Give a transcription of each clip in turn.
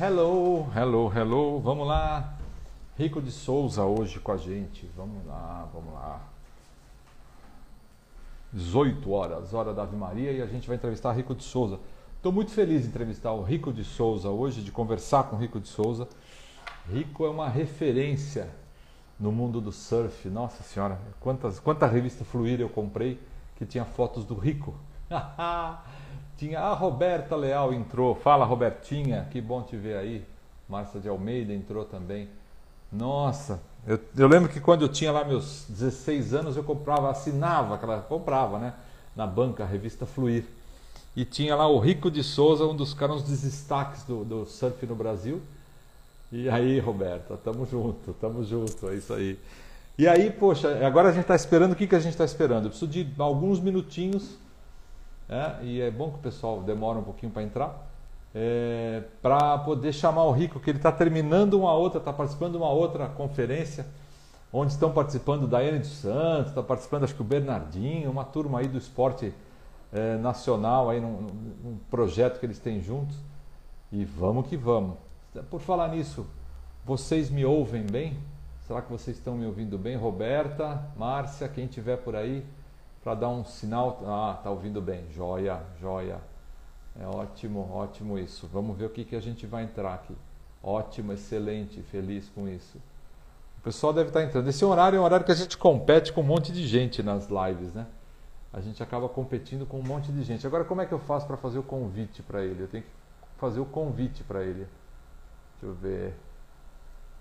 Hello, hello, hello. Vamos lá. Rico de Souza hoje com a gente. Vamos lá, vamos lá. 18 horas, hora da Ave Maria, e a gente vai entrevistar Rico de Souza. Estou muito feliz de entrevistar o Rico de Souza hoje, de conversar com o Rico de Souza. Rico é uma referência no mundo do surf. Nossa senhora, quantas, quanta revista Fluir eu comprei que tinha fotos do Rico. tinha a Roberta Leal entrou. Fala Robertinha, que bom te ver aí. Márcia de Almeida entrou também. Nossa, eu, eu, lembro que quando eu tinha lá meus 16 anos eu comprava, assinava, aquela, comprava, né? Na banca, a revista Fluir. E tinha lá o Rico de Souza, um dos caras, dos destaques do, do surf no Brasil. E aí, Roberta, tamo junto, tamo junto, é isso aí. E aí, poxa, agora a gente está esperando, o que, que a gente está esperando? Eu preciso de alguns minutinhos, é, e é bom que o pessoal demora um pouquinho para entrar é, para poder chamar o Rico, que ele está terminando uma outra, está participando de uma outra conferência, onde estão participando Daiane dos Santos, está participando acho que o Bernardinho, uma turma aí do esporte é, nacional, aí num, num, projeto que eles têm juntos. E vamos que vamos. Por falar nisso, vocês me ouvem bem? Será que vocês estão me ouvindo bem? Roberta, Márcia, quem tiver por aí, para dar um sinal. Ah, tá ouvindo bem. Joia, joia. É ótimo, ótimo isso. Vamos ver o que, que a gente vai entrar aqui. Ótimo, excelente, feliz com isso. O pessoal deve estar entrando. Esse horário é um horário que a gente compete com um monte de gente nas lives, né? A gente acaba competindo com um monte de gente. Agora, como é que eu faço para fazer o convite para ele? Eu tenho que fazer o convite para ele. Deixa eu ver.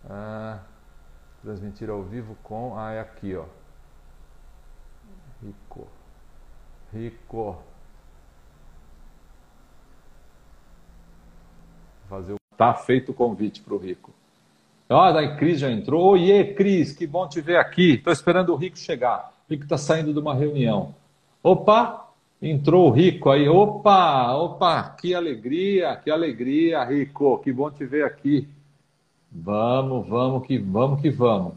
Ah, transmitir ao vivo com. Ah, é aqui, ó. Rico. Rico. fazer o... Tá feito o convite para o Rico. Olha, a Cris já entrou. Oiê, Cris, que bom te ver aqui. Estou esperando o Rico chegar. O Rico está saindo de uma reunião. Opa, entrou o Rico aí. Opa, opa, que alegria, que alegria, Rico. Que bom te ver aqui. Vamos, vamos que vamos que vamos.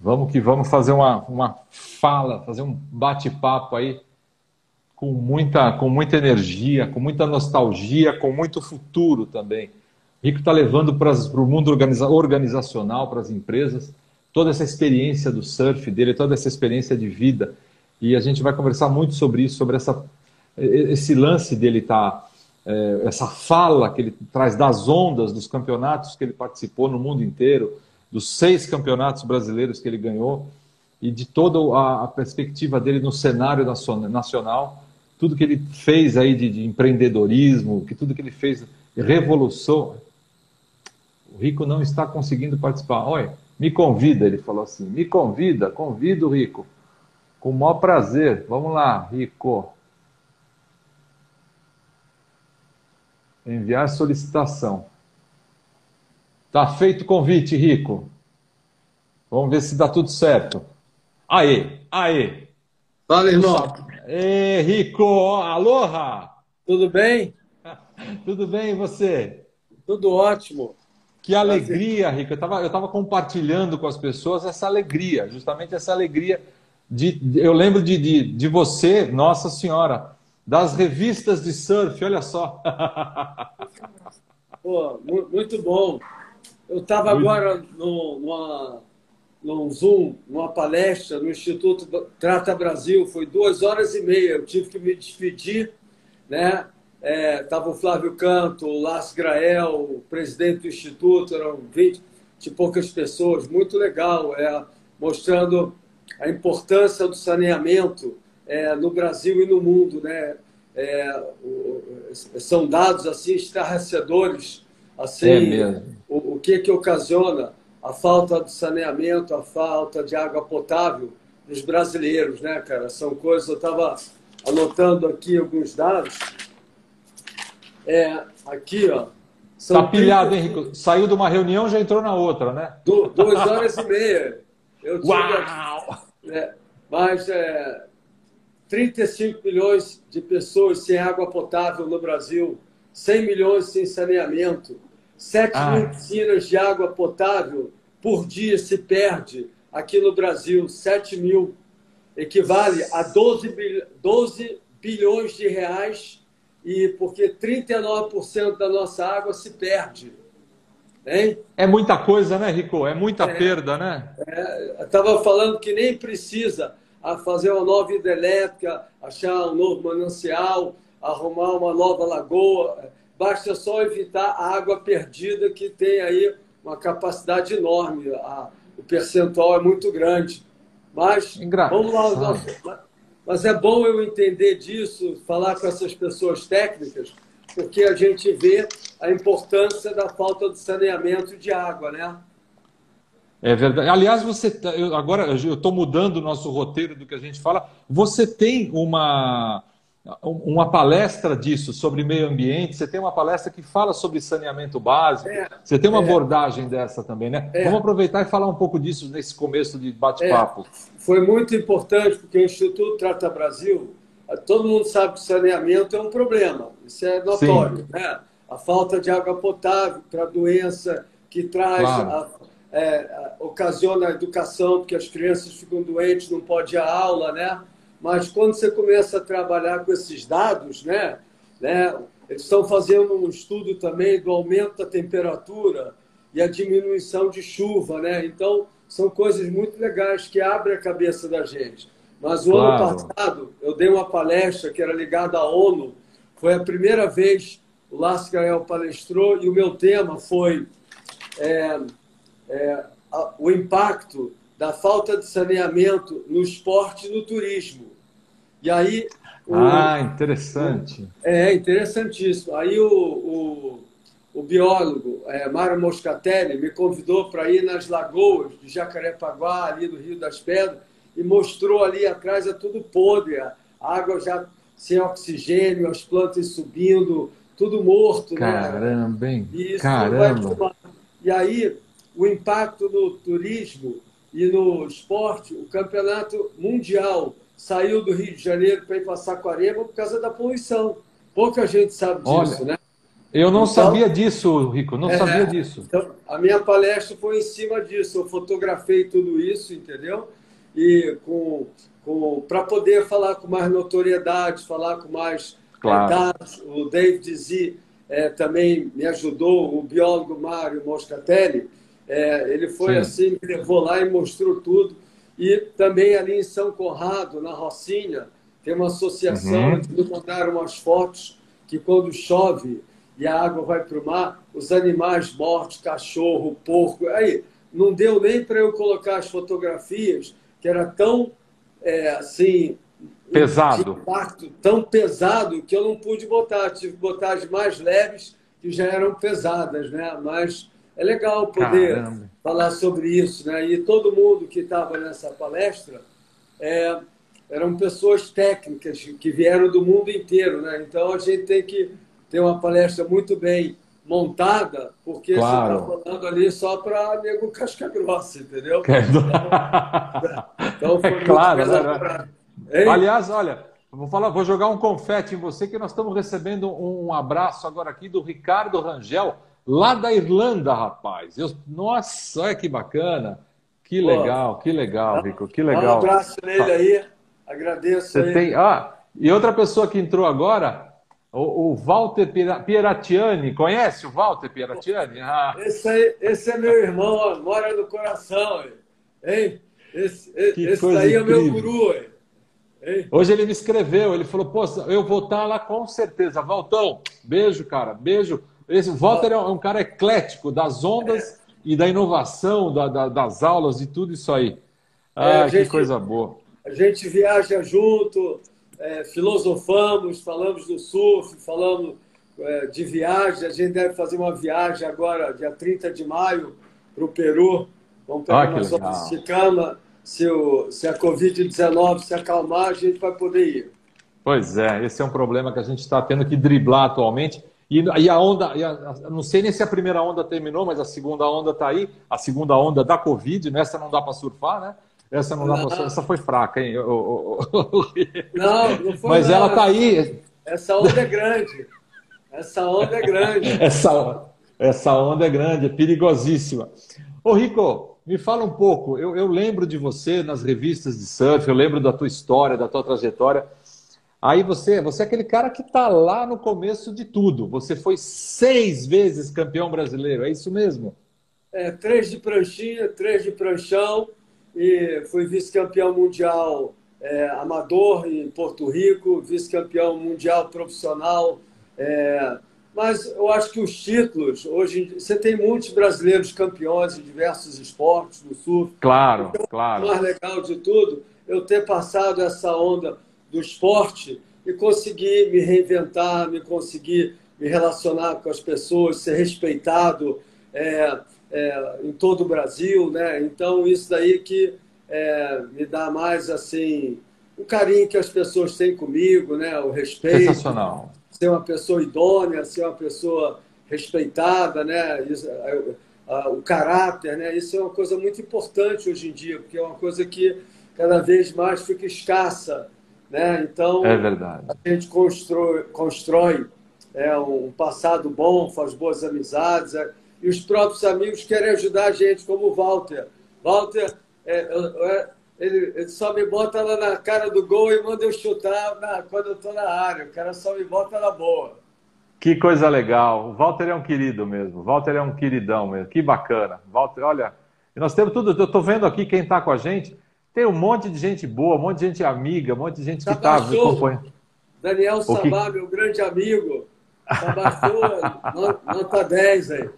Vamos que vamos fazer uma, uma fala, fazer um bate-papo aí com muita, com muita energia, com muita nostalgia, com muito futuro também. Rico está levando para, o mundo organiza, organizacional, para as empresas, toda essa experiência do surf dele, toda essa experiência de vida. E a gente vai conversar muito sobre isso, sobre essa, esse lance dele tá, é, essa fala que ele traz das ondas dos campeonatos que ele participou no mundo inteiro, dos seis campeonatos brasileiros que ele ganhou e de toda a, perspectiva dele no cenário nacional tudo que ele fez aí de, de empreendedorismo, que tudo que ele fez revolução. O Rico não está conseguindo participar. Olha, me convida, ele falou assim, me convida, convido o Rico. Com o maior prazer. Vamos lá, Rico. Enviar solicitação. Tá feito o convite, Rico. Vamos ver se dá tudo certo. Aê, aê. Fala, irmão. Ei, Rico, aloha! Tudo bem? Tudo bem, e você? Tudo ótimo. Que alegria, Rico. Eu estava eu tava compartilhando com as pessoas essa alegria, justamente essa alegria. De, eu lembro de, de, de você, Nossa Senhora, das revistas de surf, olha só. Pô, muito bom. Eu estava agora no, numa num Zoom, numa palestra no Instituto Trata Brasil, foi duas horas e meia. Eu tive que me despedir, né? Estava é, o Flávio Canto, o Lars Grael, o presidente do Instituto, eram 20 de poucas pessoas, muito legal, é, mostrando a importância do saneamento é, no Brasil e no mundo. Né? É, o, são dados assim estarrecedores, assim, é o, o que, que ocasiona a falta de saneamento, a falta de água potável dos brasileiros, né, cara? São coisas. Eu estava anotando aqui alguns dados. É, aqui, ó. São tá pilhado, 30... hein, Rico? Saiu de uma reunião, já entrou na outra, né? Du duas horas e meia. Eu tive, Uau! É, mas é, 35 milhões de pessoas sem água potável no Brasil, 100 milhões sem saneamento, 7 ah. mil piscinas de água potável por dia se perde aqui no Brasil. 7 mil equivale a 12, 12 bilhões de reais e porque 39% da nossa água se perde. Hein? É muita coisa, né, Rico? É muita é, perda, né? É, Estava falando que nem precisa fazer uma nova hidrelétrica, achar um novo manancial, arrumar uma nova lagoa. Basta só evitar a água perdida, que tem aí uma capacidade enorme. A, o percentual é muito grande. Mas vamos lá. Mas é bom eu entender disso, falar com essas pessoas técnicas, porque a gente vê a importância da falta de saneamento de água, né? É verdade. Aliás, você tá, eu, agora eu estou mudando o nosso roteiro do que a gente fala. Você tem uma uma palestra disso sobre meio ambiente. Você tem uma palestra que fala sobre saneamento básico. É, você tem uma é, abordagem dessa também, né? É, Vamos aproveitar e falar um pouco disso nesse começo de bate-papo. É, foi muito importante porque o Instituto Trata Brasil, todo mundo sabe que saneamento é um problema. Isso é notório, Sim. né? A falta de água potável para a doença que traz claro. a, é, ocasiona a educação, porque as crianças ficam doentes, não pode ir à aula, né? Mas quando você começa a trabalhar com esses dados, né, né, eles estão fazendo um estudo também do aumento da temperatura e a diminuição de chuva, né? Então, são coisas muito legais que abrem a cabeça da gente. Mas o claro. ano passado, eu dei uma palestra que era ligada à ONU. Foi a primeira vez o Lars Gael palestrou e o meu tema foi é, é, a, o impacto da falta de saneamento no esporte e no turismo. E aí. O, ah, interessante. É, interessantíssimo. Aí o, o, o biólogo é, Mário Moscatelli me convidou para ir nas lagoas de Jacarepaguá, ali do Rio das Pedras, e mostrou ali atrás é tudo podre, a água já sem oxigênio, as plantas subindo, tudo morto. Né? Caramba, né? hein? E Caramba. E aí, o impacto no turismo e no esporte, o campeonato mundial saiu do Rio de Janeiro para ir para Saquarema por causa da poluição. Pouca gente sabe disso, Olha, né? Eu não então, sabia disso, Rico, não é, sabia disso. Então, a minha palestra foi em cima disso. Eu fotografei tudo isso, entendeu? E com, com para poder falar com mais notoriedade, falar com mais claro. dados. O David Z é, também me ajudou, o biólogo Mário Moscatelli é, ele foi Sim. assim, me levou lá e mostrou tudo. E também ali em São Conrado, na Rocinha, tem uma associação, uhum. eles mandaram umas fotos que quando chove e a água vai para o mar, os animais mortos, cachorro, porco, aí não deu nem para eu colocar as fotografias, que era tão é, assim pesado, impacto, tão pesado que eu não pude botar, tive que botar as mais leves que já eram pesadas, né? Mas é legal poder Caramba. Falar sobre isso, né? E todo mundo que estava nessa palestra é, eram pessoas técnicas que vieram do mundo inteiro, né? Então a gente tem que ter uma palestra muito bem montada, porque claro. você está falando ali só para nego casca grossa, entendeu? Então, então foi é claro, né? Aliás, olha, vou falar, vou jogar um confete em você que nós estamos recebendo um abraço agora aqui do Ricardo Rangel lá da Irlanda, rapaz. Eu, nossa, olha que bacana. Que legal, Pô, que legal, Rico, que legal. Um abraço nele aí, agradeço Você aí. Tem, ah, e outra pessoa que entrou agora, o, o Walter Pieratiani, conhece o Walter Pieratiani? Ah. Esse, aí, esse é meu irmão, ó, mora no coração, hein? Esse, esse daí é meu guru, hein? Hoje ele me escreveu, ele falou, pô, eu vou estar lá com certeza. Valtão, beijo, cara, beijo. Esse, Walter é um cara eclético das ondas e da inovação, da, da, das aulas e tudo isso aí. Ah, é, que gente, coisa boa. A gente viaja junto, é, filosofamos, falamos do surf, falamos é, de viagem. A gente deve fazer uma viagem agora, dia 30 de maio, para o Peru. Vamos pegar ah, umas horas de cama. Se, o, se a Covid-19 se acalmar, a gente vai poder ir. Pois é, esse é um problema que a gente está tendo que driblar atualmente. E, e a onda, e a, não sei nem se a primeira onda terminou, mas a segunda onda está aí, a segunda onda da Covid, nessa né? não dá para surfar, né? Essa não dá para surfar, essa foi fraca, hein? Não, não foi Mas ela está aí. Essa onda é grande. Essa onda é grande. essa, essa onda é grande, é perigosíssima. Ô, Rico, me fala um pouco. Eu, eu lembro de você nas revistas de surf, eu lembro da tua história, da tua trajetória. Aí você, você é aquele cara que está lá no começo de tudo. Você foi seis vezes campeão brasileiro, é isso mesmo? É, três de pranchinha, três de pranchão e fui vice-campeão mundial é, amador em Porto Rico, vice-campeão mundial profissional. É, mas eu acho que os títulos, hoje você tem muitos brasileiros campeões em diversos esportes, no surf. Claro, então, claro. O mais legal de tudo, eu ter passado essa onda do esporte e conseguir me reinventar, me conseguir me relacionar com as pessoas, ser respeitado é, é, em todo o Brasil, né? Então isso daí que é, me dá mais assim o carinho que as pessoas têm comigo, né? O respeito. Sensacional. Ser uma pessoa idônea, ser uma pessoa respeitada, né? Isso, o caráter, né? Isso é uma coisa muito importante hoje em dia, porque é uma coisa que cada vez mais fica escassa né? Então, é verdade. a gente constrói, constrói é, um passado bom, faz boas amizades, é, e os próprios amigos querem ajudar a gente, como o Walter. Walter, é, é, ele, ele, só me bota lá na cara do gol e manda eu chutar na, quando eu estou na área. O cara só me bota na boa. Que coisa legal. O Walter é um querido mesmo. O Walter é um queridão mesmo. Que bacana. Walter, olha, nós temos tudo. Eu estou vendo aqui quem está com a gente. Tem um monte de gente boa, um monte de gente amiga, um monte de gente que está me acompanhando. Daniel Sabá, que... meu grande amigo. Sabachou, nota 10 aí.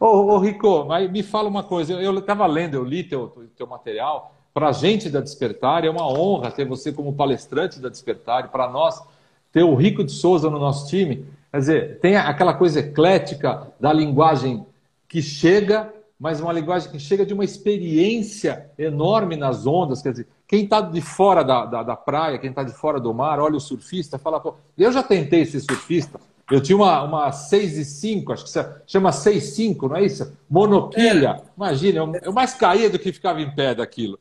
Ô, ô, Rico, mas me fala uma coisa. Eu estava lendo, eu li teu, teu material. Para a gente da Despertar, é uma honra ter você como palestrante da Despertar. Para nós, ter o Rico de Souza no nosso time. Quer dizer, tem aquela coisa eclética da linguagem que chega mas uma linguagem que chega de uma experiência enorme nas ondas. Quer dizer, quem está de fora da, da, da praia, quem está de fora do mar, olha o surfista, fala, pô, eu já tentei ser surfista. Eu tinha uma, uma 6 e 5, acho que se chama 6 5, não é isso? Monoquilha. É. Imagina, eu, eu, mais caía do que ficava em pé daquilo.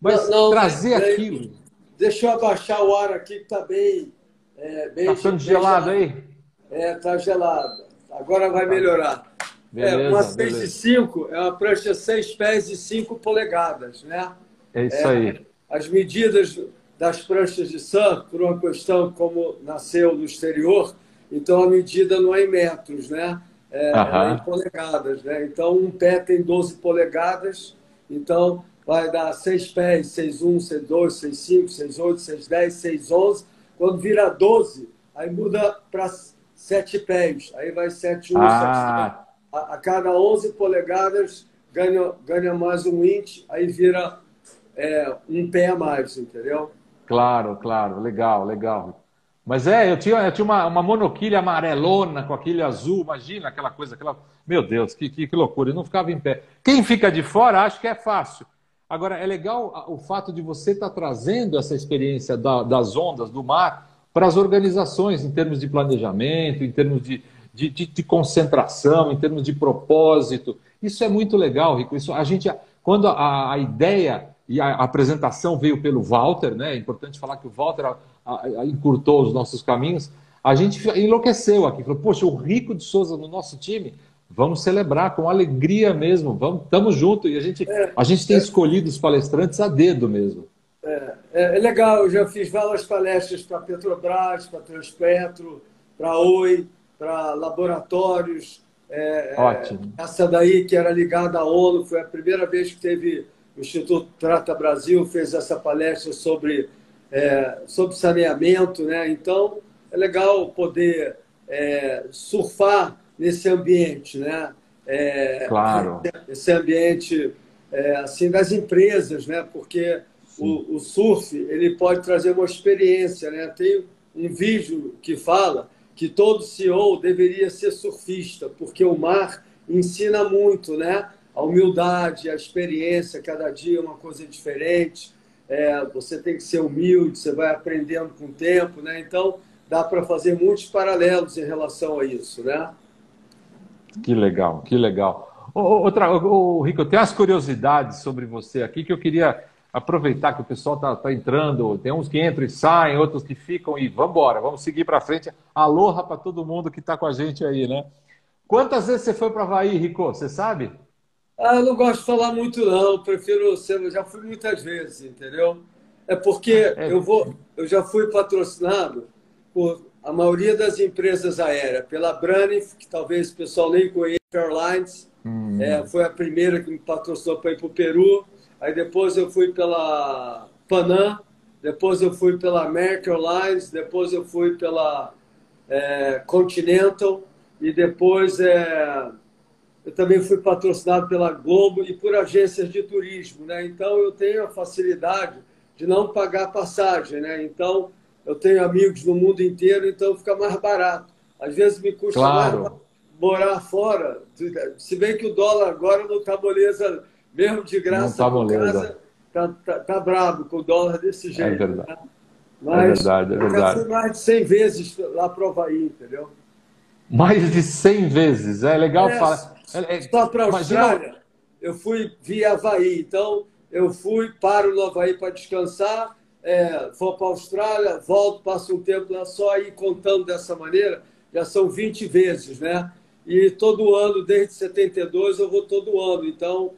Mas não, não, trazer é, aquilo. Deixa eu abaixar o ar aqui que está bem. É, bem tá ficando gelado, gelado aí? É, está gelado. Agora vai melhorar. Beleza, é, uma 6 e 5 é uma prancha 6 pés e 5 polegadas, né? É isso é, aí. As medidas das pranchas de surf, por uma questão como nasceu no exterior, então a medida não é em metros, né? É, é em polegadas, né? Então um pé tem 12 polegadas, então vai dar 6 pés, 6, 1, 6, 2, 6, 5, 6, 8, 6, 10, 6, 11. Quando vira 12, aí muda para 7 pés, aí vai 7, 1, ah. 7, 2 a, a cada 11 polegadas ganha, ganha mais um inch, aí vira é, um pé a mais, entendeu? Claro, claro, legal, legal. Mas é, eu tinha, eu tinha uma, uma monoquilha amarelona com aquele azul, imagina aquela coisa, aquela. Meu Deus, que, que, que loucura, eu não ficava em pé. Quem fica de fora acha que é fácil. Agora, é legal o fato de você estar tá trazendo essa experiência da, das ondas, do mar, para as organizações, em termos de planejamento, em termos de, de, de, de, concentração, em termos de propósito. Isso é muito legal, Rico. Isso, a gente, quando a, a ideia e a, apresentação veio pelo Walter, né? É importante falar que o Walter a, a, encurtou os nossos caminhos. A gente enlouqueceu aqui, falou: poxa, o Rico de Souza no nosso time, vamos celebrar com alegria mesmo, vamos, estamos juntos. E a gente, é, a gente tem é, escolhido os palestrantes a dedo mesmo. É, é, é legal, eu já fiz várias palestras para Petrobras, para Transpetro, para Oi para laboratórios. É, é, Ótimo. essa daí que era ligada à ONU, foi a primeira vez que teve o Instituto Trata Brasil fez essa palestra sobre, é, sobre saneamento, né? Então é legal poder é, surfar nesse ambiente, né? É, claro. Esse ambiente assim das empresas, né? Porque o, o, surf ele pode trazer uma experiência, né? Tem um vídeo que fala que todo CEO deveria ser surfista, porque o mar ensina muito, né? A humildade, a experiência, cada dia é uma coisa diferente. É, você tem que ser humilde, você vai aprendendo com o tempo, né? Então, dá para fazer muitos paralelos em relação a isso, né? Que legal, que legal. Outra, ô, Rico, eu tenho umas curiosidades sobre você aqui que eu queria aproveitar que o pessoal está tá entrando, tem uns que entram e saem, outros que ficam e vamos embora, vamos seguir para frente. Aloha para todo mundo que está com a gente aí, né? Quantas vezes você foi para Havaí, Rico? Você sabe? Ah, eu não gosto de falar muito, não. Prefiro ser. Já fui muitas vezes, entendeu? É porque é. eu, vou, eu já fui patrocinado por a maioria das empresas aéreas, pela Braniff, que talvez o pessoal nem conheça, Airlines, hum. é, foi a primeira que me patrocinou para ir para o Peru. Aí depois eu fui pela Panam, depois eu fui pela American Airlines, depois eu fui pela é, Continental e depois é, eu também fui patrocinado pela Globo e por agências de turismo, né? Então eu tenho a facilidade de não pagar passagem, né? Então eu tenho amigos no mundo inteiro, então fica mais barato. Às vezes me custa claro. mais morar fora, se bem que o dólar agora não está moleza, mesmo de graça, não tá casa, tá, tá, tá bravo com o dólar desse é jeito. É verdade. Né? Mas é verdade, é verdade. Eu fui mais de 100 vezes lá para o Havaí, entendeu? Mais de 100 vezes, é legal é, falar. É, é, só para a Austrália, eu fui via Havaí, então eu fui, paro no Havaí para descansar, é, vou para a Austrália, volto, passo um tempo lá só, aí contando dessa maneira, já são 20 vezes, né? E todo ano, desde 72, eu vou todo ano. Então,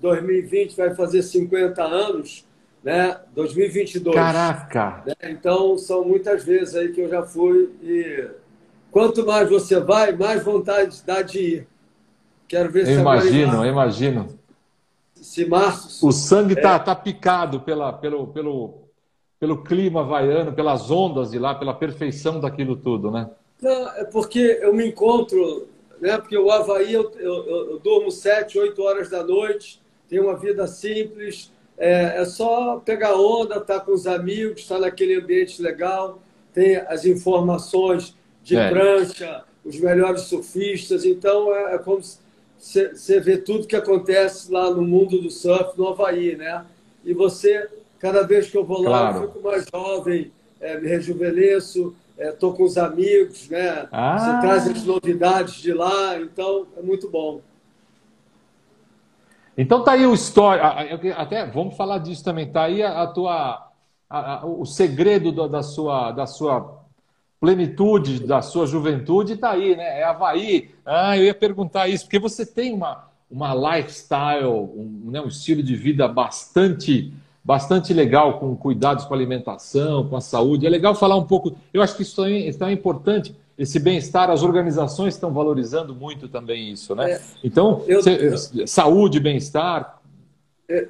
2020 vai fazer 50 anos, né? 2022. Caraca! Né? Então, são muitas vezes aí que eu já fui e quanto mais você vai, mais vontade dá de ir. Quero ver eu se imagino, eu imagino. Se março. O sangue está é. tá picado pela, pelo, pelo, pelo clima havaiano, pelas ondas de lá, pela perfeição daquilo tudo, né? Não, é porque eu me encontro, né? Porque o Havaí eu, eu, eu durmo sete, oito horas da noite, tenho uma vida simples, é, é só pegar onda, estar tá com os amigos, estar tá naquele ambiente legal, tem as informações de é. prancha, os melhores surfistas, então é, é como você vê tudo que acontece lá no mundo do surf no Havaí, né? E você Cada vez que eu vou lá, claro. eu fico mais jovem, é, me rejuvenesço, estou é, com os amigos, né? Ah. Você traz as novidades de lá, então é muito bom. Então tá aí o história, até vamos falar disso também. Tá aí a, a tua, a, a, o segredo da, da, sua, da sua plenitude, da sua juventude, tá aí, né? É Havaí. Ah, eu ia perguntar isso porque você tem uma uma lifestyle, um, né, um estilo de vida bastante bastante legal com cuidados com a alimentação, com a saúde. É legal falar um pouco. Eu acho que isso é, isso é importante. Esse bem-estar, as organizações estão valorizando muito também isso, né? É, então, eu, eu, saúde, bem-estar.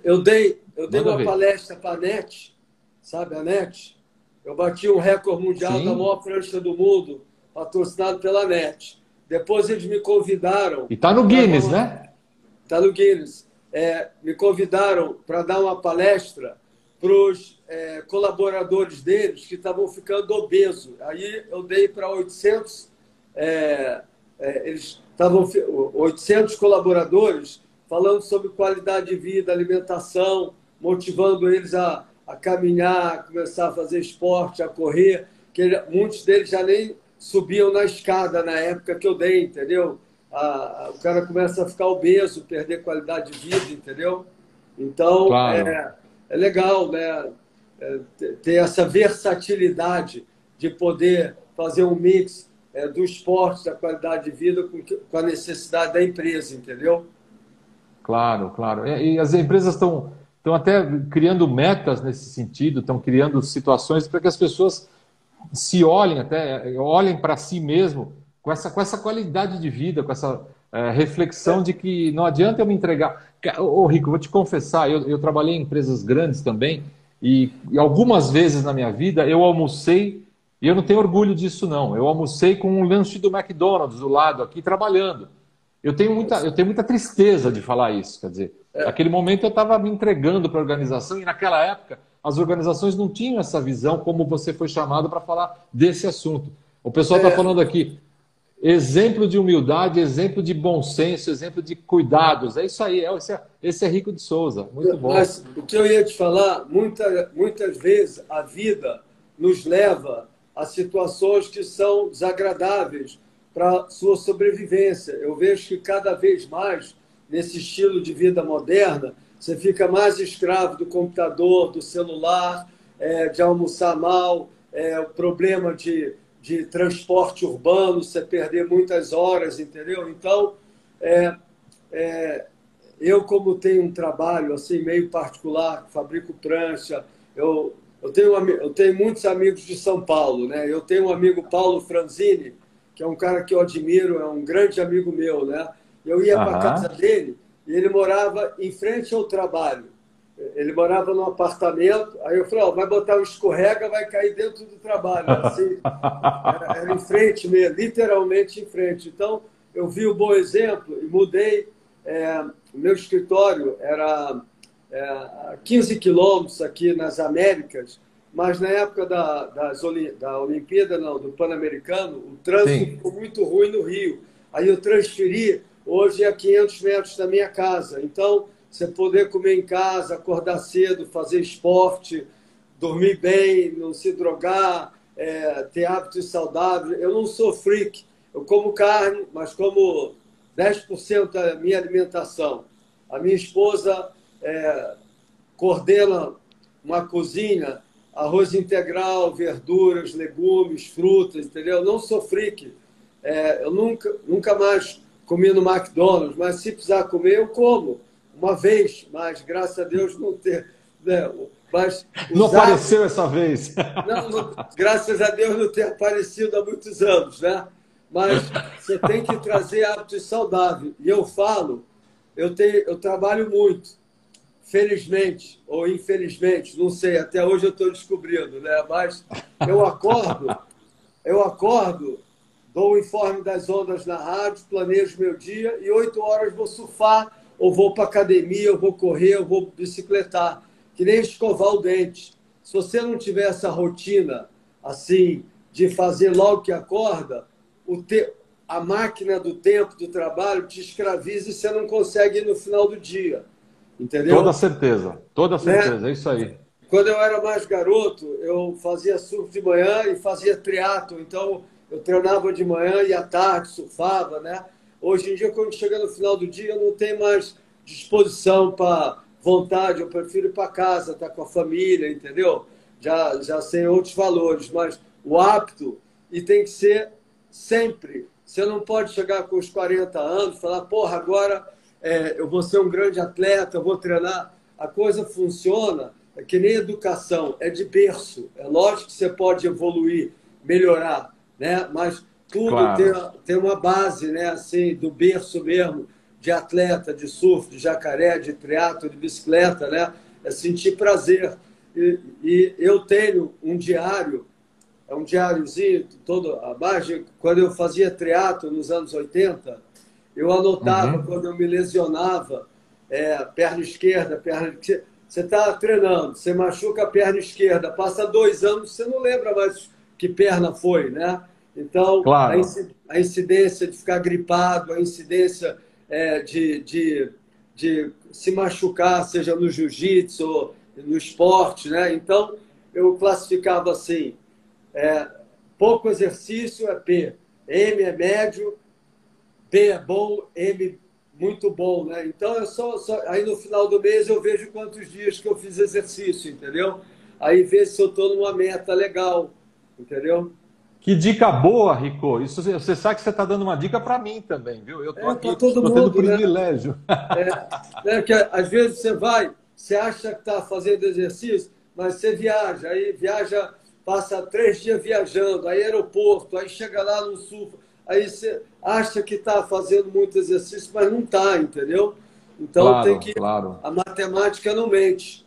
Eu dei, eu dei uma ver. palestra para a NET, sabe a NET? Eu bati um recorde mundial Sim. da maior prancha do mundo, patrocinado pela NET. Depois eles me convidaram. E está no Guinness, né? Está no Guinness é, me convidaram para dar uma palestra para os é, colaboradores deles que estavam ficando obesos. Aí eu dei para 800, é, é, eles estavam 800 colaboradores falando sobre qualidade de vida, alimentação, motivando eles a, a caminhar, a começar a fazer esporte, a correr. Que muitos deles já nem subiam na escada na época que eu dei, entendeu? A, o cara começa a ficar obeso, perder qualidade de vida, entendeu? Então, claro. é, é legal né? É, ter essa versatilidade de poder fazer um mix é, do esporte, da qualidade de vida com, com, a necessidade da empresa, entendeu? Claro, claro. E, e as empresas estão estão até criando metas nesse sentido, estão criando situações para que as pessoas se olhem até, olhem para si mesmo com essa, com essa qualidade de vida, com essa é, reflexão de que não adianta eu me entregar. Ô, Rico, vou te confessar, eu, eu trabalhei em empresas grandes também e, e, algumas vezes na minha vida eu almocei, e eu não tenho orgulho disso não, eu almocei com um lanche do McDonald's do lado aqui trabalhando. Eu tenho muita, eu tenho muita tristeza de falar isso, quer dizer, é. naquele momento eu estava me entregando para a organização e naquela época as organizações não tinham essa visão como você foi chamado para falar desse assunto. O pessoal está é. falando aqui, Exemplo de humildade, exemplo de bom senso, exemplo de cuidados. É isso aí, é, esse é, esse é Rico de Souza. Muito bom. Mas o que eu ia te falar, muita, muitas vezes a vida nos leva a situações que são desagradáveis para sua sobrevivência. Eu vejo que cada vez mais, nesse estilo de vida moderna, você fica mais escravo do computador, do celular, é, de almoçar mal, é, o problema de de transporte urbano, você perder muitas horas, entendeu? Então, é, é, eu como tenho um trabalho assim meio particular, fabrico prancha, eu, eu, tenho, eu tenho muitos amigos de São Paulo, né? Eu tenho um amigo Paulo Franzini, que é um cara que eu admiro, é um grande amigo meu, né? Eu ia para a casa dele e ele morava em frente ao trabalho. Ele morava num apartamento, aí eu falei, vai botar um escorrega, vai cair dentro do trabalho. Assim, era, era em frente mesmo, literalmente em frente. Então, eu vi o bom exemplo e mudei. É, meu escritório era é, a 15 quilômetros aqui nas Américas, mas na época da, das, da Olimpíada, não, do Pan-Americano, o trânsito Sim. ficou muito ruim no Rio. Aí eu transferi, hoje é a 500 metros da minha casa. Então, você poder comer em casa, acordar cedo, fazer esporte, dormir bem, não se drogar, é, ter hábitos saudáveis. Eu não sou freak, eu como carne, mas como 10% da minha alimentação. A minha esposa é, coordena uma cozinha, arroz integral, verduras, legumes, frutas, entendeu? Eu não sou freak. É, eu nunca, nunca mais comi no McDonald's, mas se precisar comer, eu como uma vez, mas graças a Deus não ter. Né? Mas não apareceu essa vez. Não, não, graças a Deus não ter aparecido há muitos anos, né? Mas você tem que trazer hábitos saudáveis. E eu falo, eu, tenho, eu trabalho muito, felizmente ou infelizmente, não sei, até hoje eu estou descobrindo, né? Mas eu acordo, eu acordo, dou o informe das ondas na rádio, planejo meu dia e oito horas vou surfar ou vou para academia, ou vou correr, ou vou bicicletar, que nem escovar o dente. Se você não tiver essa rotina assim de fazer logo que acorda, o te... a máquina do tempo do trabalho te escraviza e você não consegue ir no final do dia. Entendeu? Toda certeza, toda né? certeza, né? é isso aí. Quando eu era mais garoto, eu fazia surf de manhã e fazia triatlo, então eu treinava de manhã e à tarde surfava, né? Hoje em dia, quando chega no final do dia, eu não tenho mais disposição para vontade, eu prefiro ir para casa, estar tá com a família, entendeu? Já, já sei outros valores, mas o apto, e tem que ser sempre. Você não pode chegar com os 40 anos e falar, porra, agora é, eu vou ser um grande atleta, vou treinar. A coisa funciona, é que nem educação, é de berço. É lógico que você pode evoluir, melhorar, né? mas tudo claro. tem, tem uma base, né? Assim, do berço mesmo, de atleta, de surf, de jacaré, de triatlo, de bicicleta, né? É sentir prazer. E, e eu tenho um diário, é um diáriozinho, todo a margem, quando eu fazia triatlo nos anos 80, eu anotava uhum. quando eu me lesionava, é, perna esquerda, perna você está treinando, você machuca a perna esquerda, passa dois anos, você não lembra mais que perna foi, né? Então, claro. a incidência de ficar gripado, a incidência é, de, de, de se machucar, seja no jiu-jitsu ou no esporte, né? Então, eu classificava assim: é, pouco exercício é P, M é médio, P é bom, M muito bom, né? Então, eu só, só, aí no final do mês eu vejo quantos dias que eu fiz exercício, entendeu? Aí vejo se eu estou numa meta legal, entendeu? Que dica boa, Rico. Isso você sabe que você está dando uma dica para mim também, viu? Eu estou é, aqui, todo tô tendo né? privilégio. Né? É, que às vezes você vai, você acha que está fazendo exercício, mas você viaja, aí viaja, passa três dias viajando, aí aeroporto, aí chega lá no sul, aí você acha que está fazendo muito exercício, mas não está, entendeu? Então claro, tem que. Claro. A matemática não mente.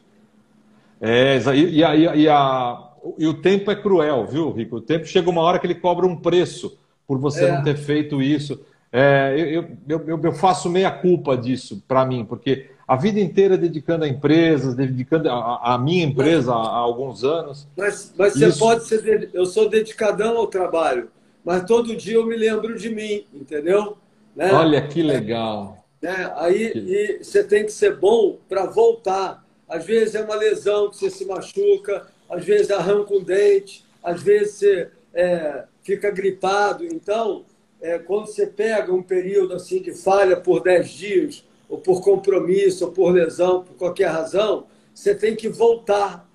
É, e, a, e a e o tempo é cruel, viu, Rico? O tempo chega uma hora que ele cobra um preço por você é. não ter feito isso. É, eu, eu, eu, faço meia culpa disso para mim, porque a vida inteira dedicando a empresas, dedicando a, a minha empresa há, há, alguns anos. Mas, mas você pode ser. Eu sou dedicadão ao trabalho, mas todo dia eu me lembro de mim, entendeu? Né? Olha que legal. Né? Aí que... você tem que ser bom para voltar. Às vezes é uma lesão que você se machuca, às vezes arranca um dente, às vezes você é, fica gripado. Então, é, quando você pega um período assim de falha por 10 dias, ou por compromisso, ou por lesão, por qualquer razão, você tem que voltar.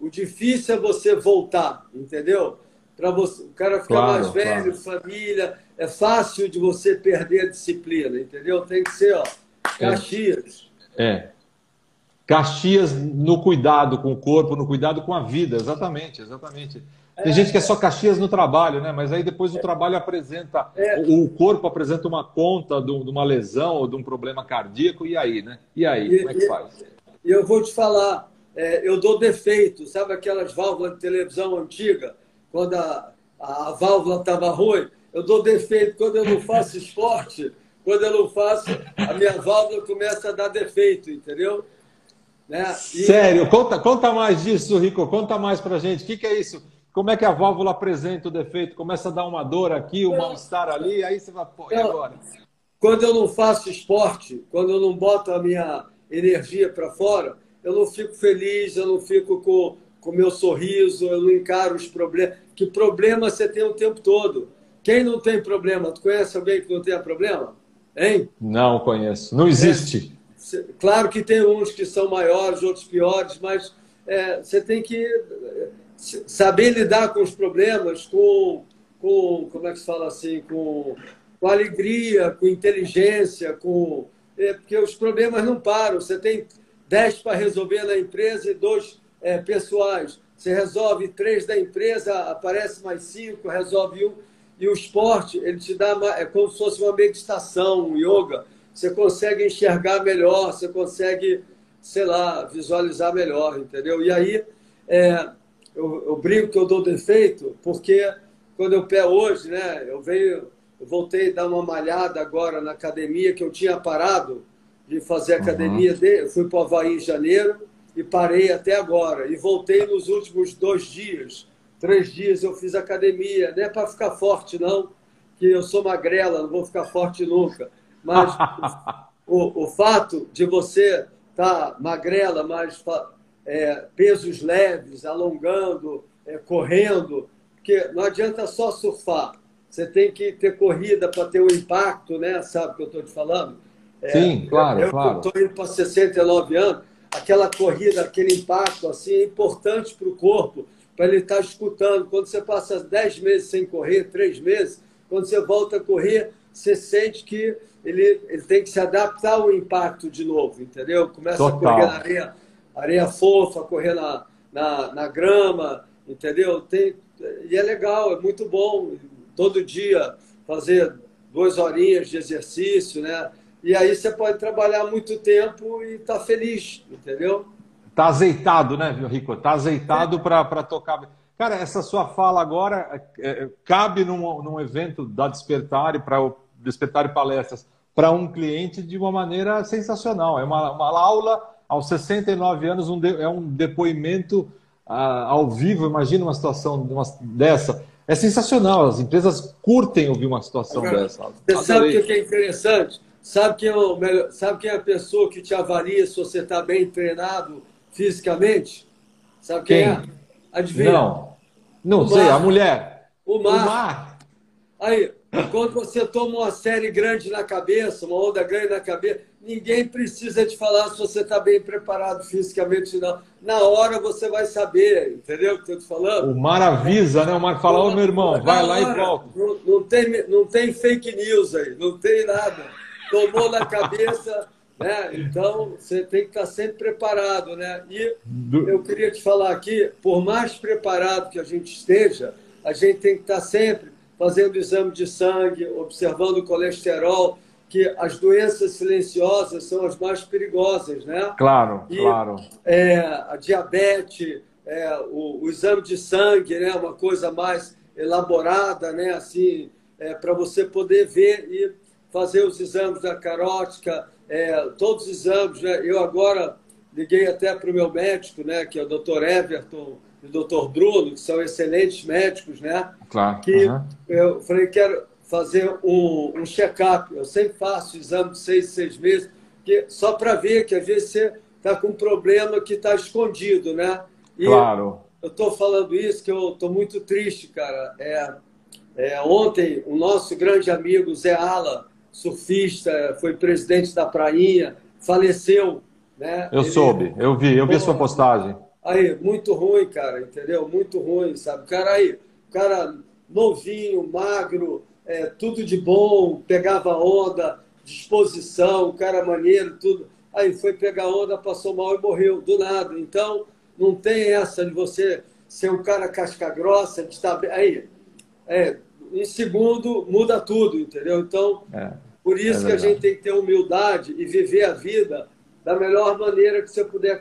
O difícil é você voltar, entendeu? Para o cara ficar claro, mais velho, claro. família, é fácil de você perder a disciplina, entendeu? Tem que ser, ó, Caxias. É. Caxias no cuidado com o corpo, no cuidado com a vida, exatamente, exatamente. Tem é, gente que é só Caxias no trabalho, né? Mas aí depois o é, trabalho apresenta, é, o corpo apresenta uma conta de uma lesão ou de um problema cardíaco, e aí, né? E aí, e, como é que faz? E eu vou te falar, é, eu dou defeito, sabe aquelas válvulas de televisão antiga, quando a, a válvula estava ruim? Eu dou defeito quando eu não faço esporte, quando eu não faço, a minha válvula começa a dar defeito, entendeu? Né? E... Sério, conta, conta mais disso, Rico, conta mais pra gente. O que, que é isso? Como é que a válvula apresenta o defeito? Começa a dar uma dor aqui, um mal-estar ali, aí você vai, pô, e agora? Quando eu não faço esporte, quando eu não boto a minha energia para fora, eu não fico feliz, eu não fico com o meu sorriso, eu não encaro os problemas. Que problema você tem o tempo todo? Quem não tem problema? Tu conhece alguém que não tenha problema? Hein? Não conheço. Não existe. É, claro que tem uns que são maiores, outros piores, mas é, você tem que saber lidar com os problemas, com, com como é que se fala assim, com, com alegria, com inteligência, com é, porque os problemas não param. Você tem 10 para resolver na empresa e dois é, pessoais. Você resolve três da empresa, aparece mais cinco, resolve um. E o esporte, ele te dá, é como se fosse uma meditação, um yoga. Você consegue enxergar melhor, você consegue, sei lá, visualizar melhor, entendeu? E aí, é, eu, eu brinco que eu dou defeito, porque quando eu pé hoje, né, eu venho, eu voltei a dar uma malhada agora na academia, que eu tinha parado de fazer academia, uhum. de, eu fui para o Havaí em janeiro e parei até agora. E voltei nos últimos dois dias três dias eu fiz academia, não é para ficar forte, não, que eu sou magrela, não vou ficar forte nunca. Mas o, o fato de você estar tá magrela, mas é, pesos leves, alongando, é, correndo, porque não adianta só surfar. Você tem que ter corrida para ter um impacto, né? Sabe o que eu estou te falando? É, Sim, claro, eu, claro. estou indo para 69 anos, aquela corrida, aquele impacto assim, é importante para o corpo para ele estar tá escutando. Quando você passa 10 meses sem correr, 3 meses, quando você volta a correr, você sente que ele, ele tem que se adaptar ao impacto de novo, entendeu? Começa Total. a correr na areia, areia fofa, correr na, na, na grama, entendeu? Tem, e é legal, é muito bom todo dia fazer duas horinhas de exercício, né? E aí você pode trabalhar muito tempo e estar tá feliz, entendeu? Tá azeitado, né, Rico? Tá azeitado para tocar. Cara, essa sua fala agora é, é, cabe num, num evento da Despertar e para o Despertar e Palestras para um cliente de uma maneira sensacional. É uma, uma aula aos 69 anos, um de, é um depoimento ah, ao vivo. Imagina uma situação uma, dessa. É sensacional. As empresas curtem ouvir uma situação Agora, dessa. Você Adorei. sabe o que é interessante? Sabe quem é, o melhor, sabe quem é a pessoa que te avalia se você está bem treinado fisicamente? Sabe quem, quem? é? Adivinha? Não. Não o sei, mar. a mulher. O mar. o mar. Aí, quando você toma uma série grande na cabeça, uma onda grande na cabeça, ninguém precisa te falar se você está bem preparado fisicamente, não. Na hora você vai saber, entendeu o que eu estou falando? O mar avisa, né? O mar fala, ô meu irmão, vai lá e volta. Não, não, tem, não tem fake news aí, não tem nada. Tomou na cabeça, né? Então, você tem que estar sempre preparado. Né? E eu queria te falar aqui, por mais preparado que a gente esteja, a gente tem que estar sempre fazendo exame de sangue, observando o colesterol, que as doenças silenciosas são as mais perigosas, né? Claro, e, claro. É, a diabetes, é, o, o, exame de sangue, né? Uma coisa mais elaborada, né? Assim, é, para você poder ver e fazer os exames da carótica, é, todos os exames. Né? Eu agora liguei até para o meu médico, né, que é o Dr. Everton e o Dr. Bruno, que são excelentes médicos, né? Claro. Que uhum. eu falei, quero fazer um, um check-up. Eu sempre faço exame de seis, seis meses, que, só para ver que às vezes você está com um problema que está escondido, né? E claro. Eu estou falando isso que eu estou muito triste, cara. É, é, ontem, o nosso grande amigo Zé Ala, surfista, foi presidente da Prainha, faleceu. Né? Eu Ele... soube, eu vi, eu vi a sua postagem. Aí, muito ruim, cara, entendeu? Muito ruim, sabe? O cara aí, o cara novinho, magro, é, tudo de bom, pegava onda, disposição, cara maneiro, tudo. Aí foi pegar onda, passou mal e morreu, do nada. Então, não tem essa de você ser um cara casca grossa, de estar aí. É, um segundo muda tudo, entendeu? Então, é, por isso é que a gente tem que ter humildade e viver a vida da melhor maneira que você puder,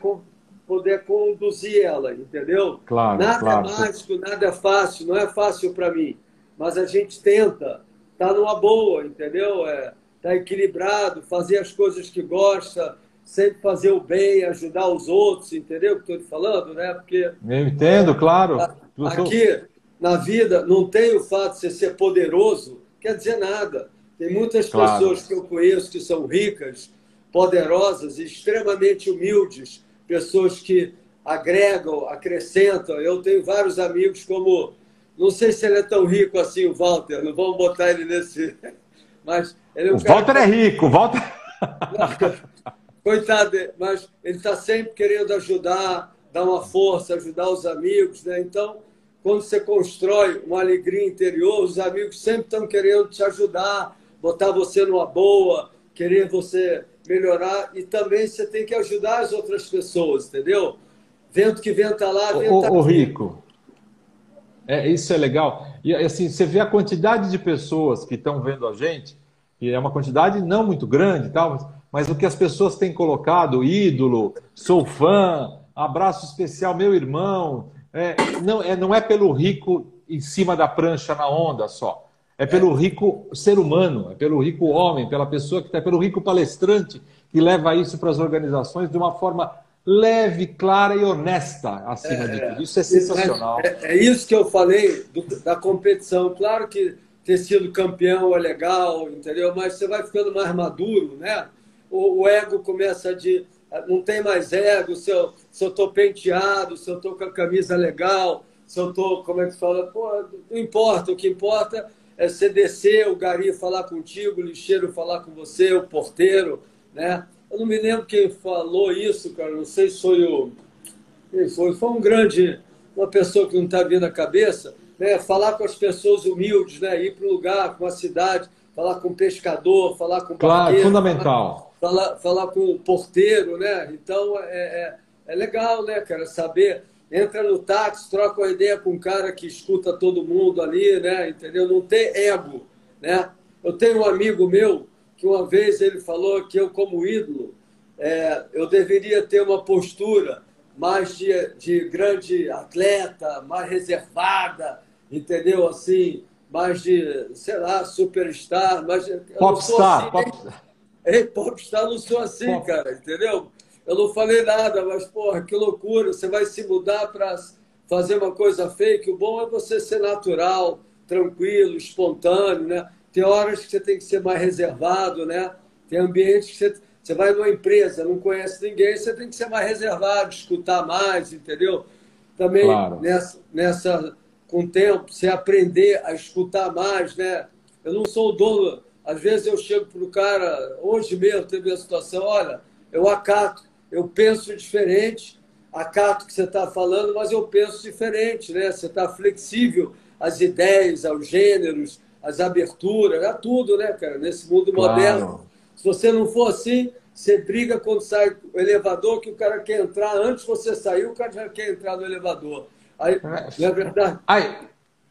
poder conduzir ela, entendeu? Claro, nada claro. é mágico, nada é fácil, não é fácil para mim, mas a gente tenta, tá numa boa, entendeu? É, tá equilibrado, fazer as coisas que gosta, sempre fazer o bem, ajudar os outros, entendeu o que estou te falando, né? Porque eu entendo, claro. Aqui na vida não tem o fato de você ser poderoso, quer dizer nada. Tem muitas claro. pessoas que eu conheço que são ricas, poderosas extremamente humildes, pessoas que agregam, acrescentam. Eu tenho vários amigos como não sei se ele é tão rico assim, o Walter, não vamos botar ele nesse. Mas ele é um o Walter que... é rico, o Walter. Coitado, mas ele está sempre querendo ajudar, dar uma força, ajudar os amigos, né? Então, quando você constrói uma alegria interior, os amigos sempre estão querendo te ajudar, botar você numa boa, querer você melhorar e também você tem que ajudar as outras pessoas, entendeu? Vento que venta lá, venta o, o rico. É, isso é legal. E assim, você vê a quantidade de pessoas que estão vendo a gente, e é uma quantidade não muito grande, tal, mas, mas o que as pessoas têm colocado, ídolo, sou fã, abraço especial, meu irmão, é, não, é, não é pelo rico em cima da prancha na onda só. É pelo rico ser humano, é pelo rico homem, pela pessoa que está, pelo rico palestrante que leva isso para as organizações de uma forma leve, clara e honesta acima é, de tudo. Isso é sensacional. É, é, isso que eu falei do, da competição. Claro que ter sido campeão é legal, entendeu? Mas você vai ficando mais maduro, né? O, o ego começa de. Não tem mais ego, se eu, se eu tô penteado, se eu tô com a camisa legal, se eu tô, como é que se fala? Pô, não importa, o que importa é você descer, o gari falar contigo, o lixeiro falar com você, o porteiro, né? Eu não me lembro quem falou isso, cara, não sei se foi o... Quem foi? Foi um grande, uma pessoa que não está vindo à cabeça, né? Falar com as pessoas humildes, né? Ir para um lugar, com uma cidade, falar com o pescador, falar com o Claro, fundamental. Falar, falar, falar, com o porteiro, né? Então, é, é, é legal, né, cara, saber entra no táxi, troca uma ideia com um cara que escuta todo mundo ali, né? Entendeu? Não tem ego, né? Eu tenho um amigo meu que uma vez ele falou que eu, como ídolo, é, eu deveria ter uma postura mais de, de grande atleta, mais reservada, entendeu? Assim, mais de, sei lá, superstar, mais popstar. Assim, popstar. popstar não sou assim, Pop. cara, entendeu? Eu não falei nada, mas, porra, que loucura. Você vai se mudar para fazer uma coisa fake. O bom é você ser natural, tranquilo, espontâneo, né? Tem horas que você tem que ser mais reservado, né? Tem ambientes que você, você vai numa empresa, não conhece ninguém, você tem que ser mais reservado, escutar mais, entendeu? Também claro. nessa, nessa, com o tempo, você aprender a escutar mais, né? Eu não sou o dono. Às vezes eu chego para o cara, hoje mesmo teve a situação, olha, eu acato eu penso diferente, acato que você está falando, mas eu penso diferente, né? Você está flexível às ideias, aos gêneros, às aberturas, a tudo, né, cara? Nesse mundo claro. moderno. Se você não for assim, você briga quando sai o elevador, que o cara quer entrar, antes de você sair, o cara já quer entrar no elevador. Aí, é. é verdade? Aí,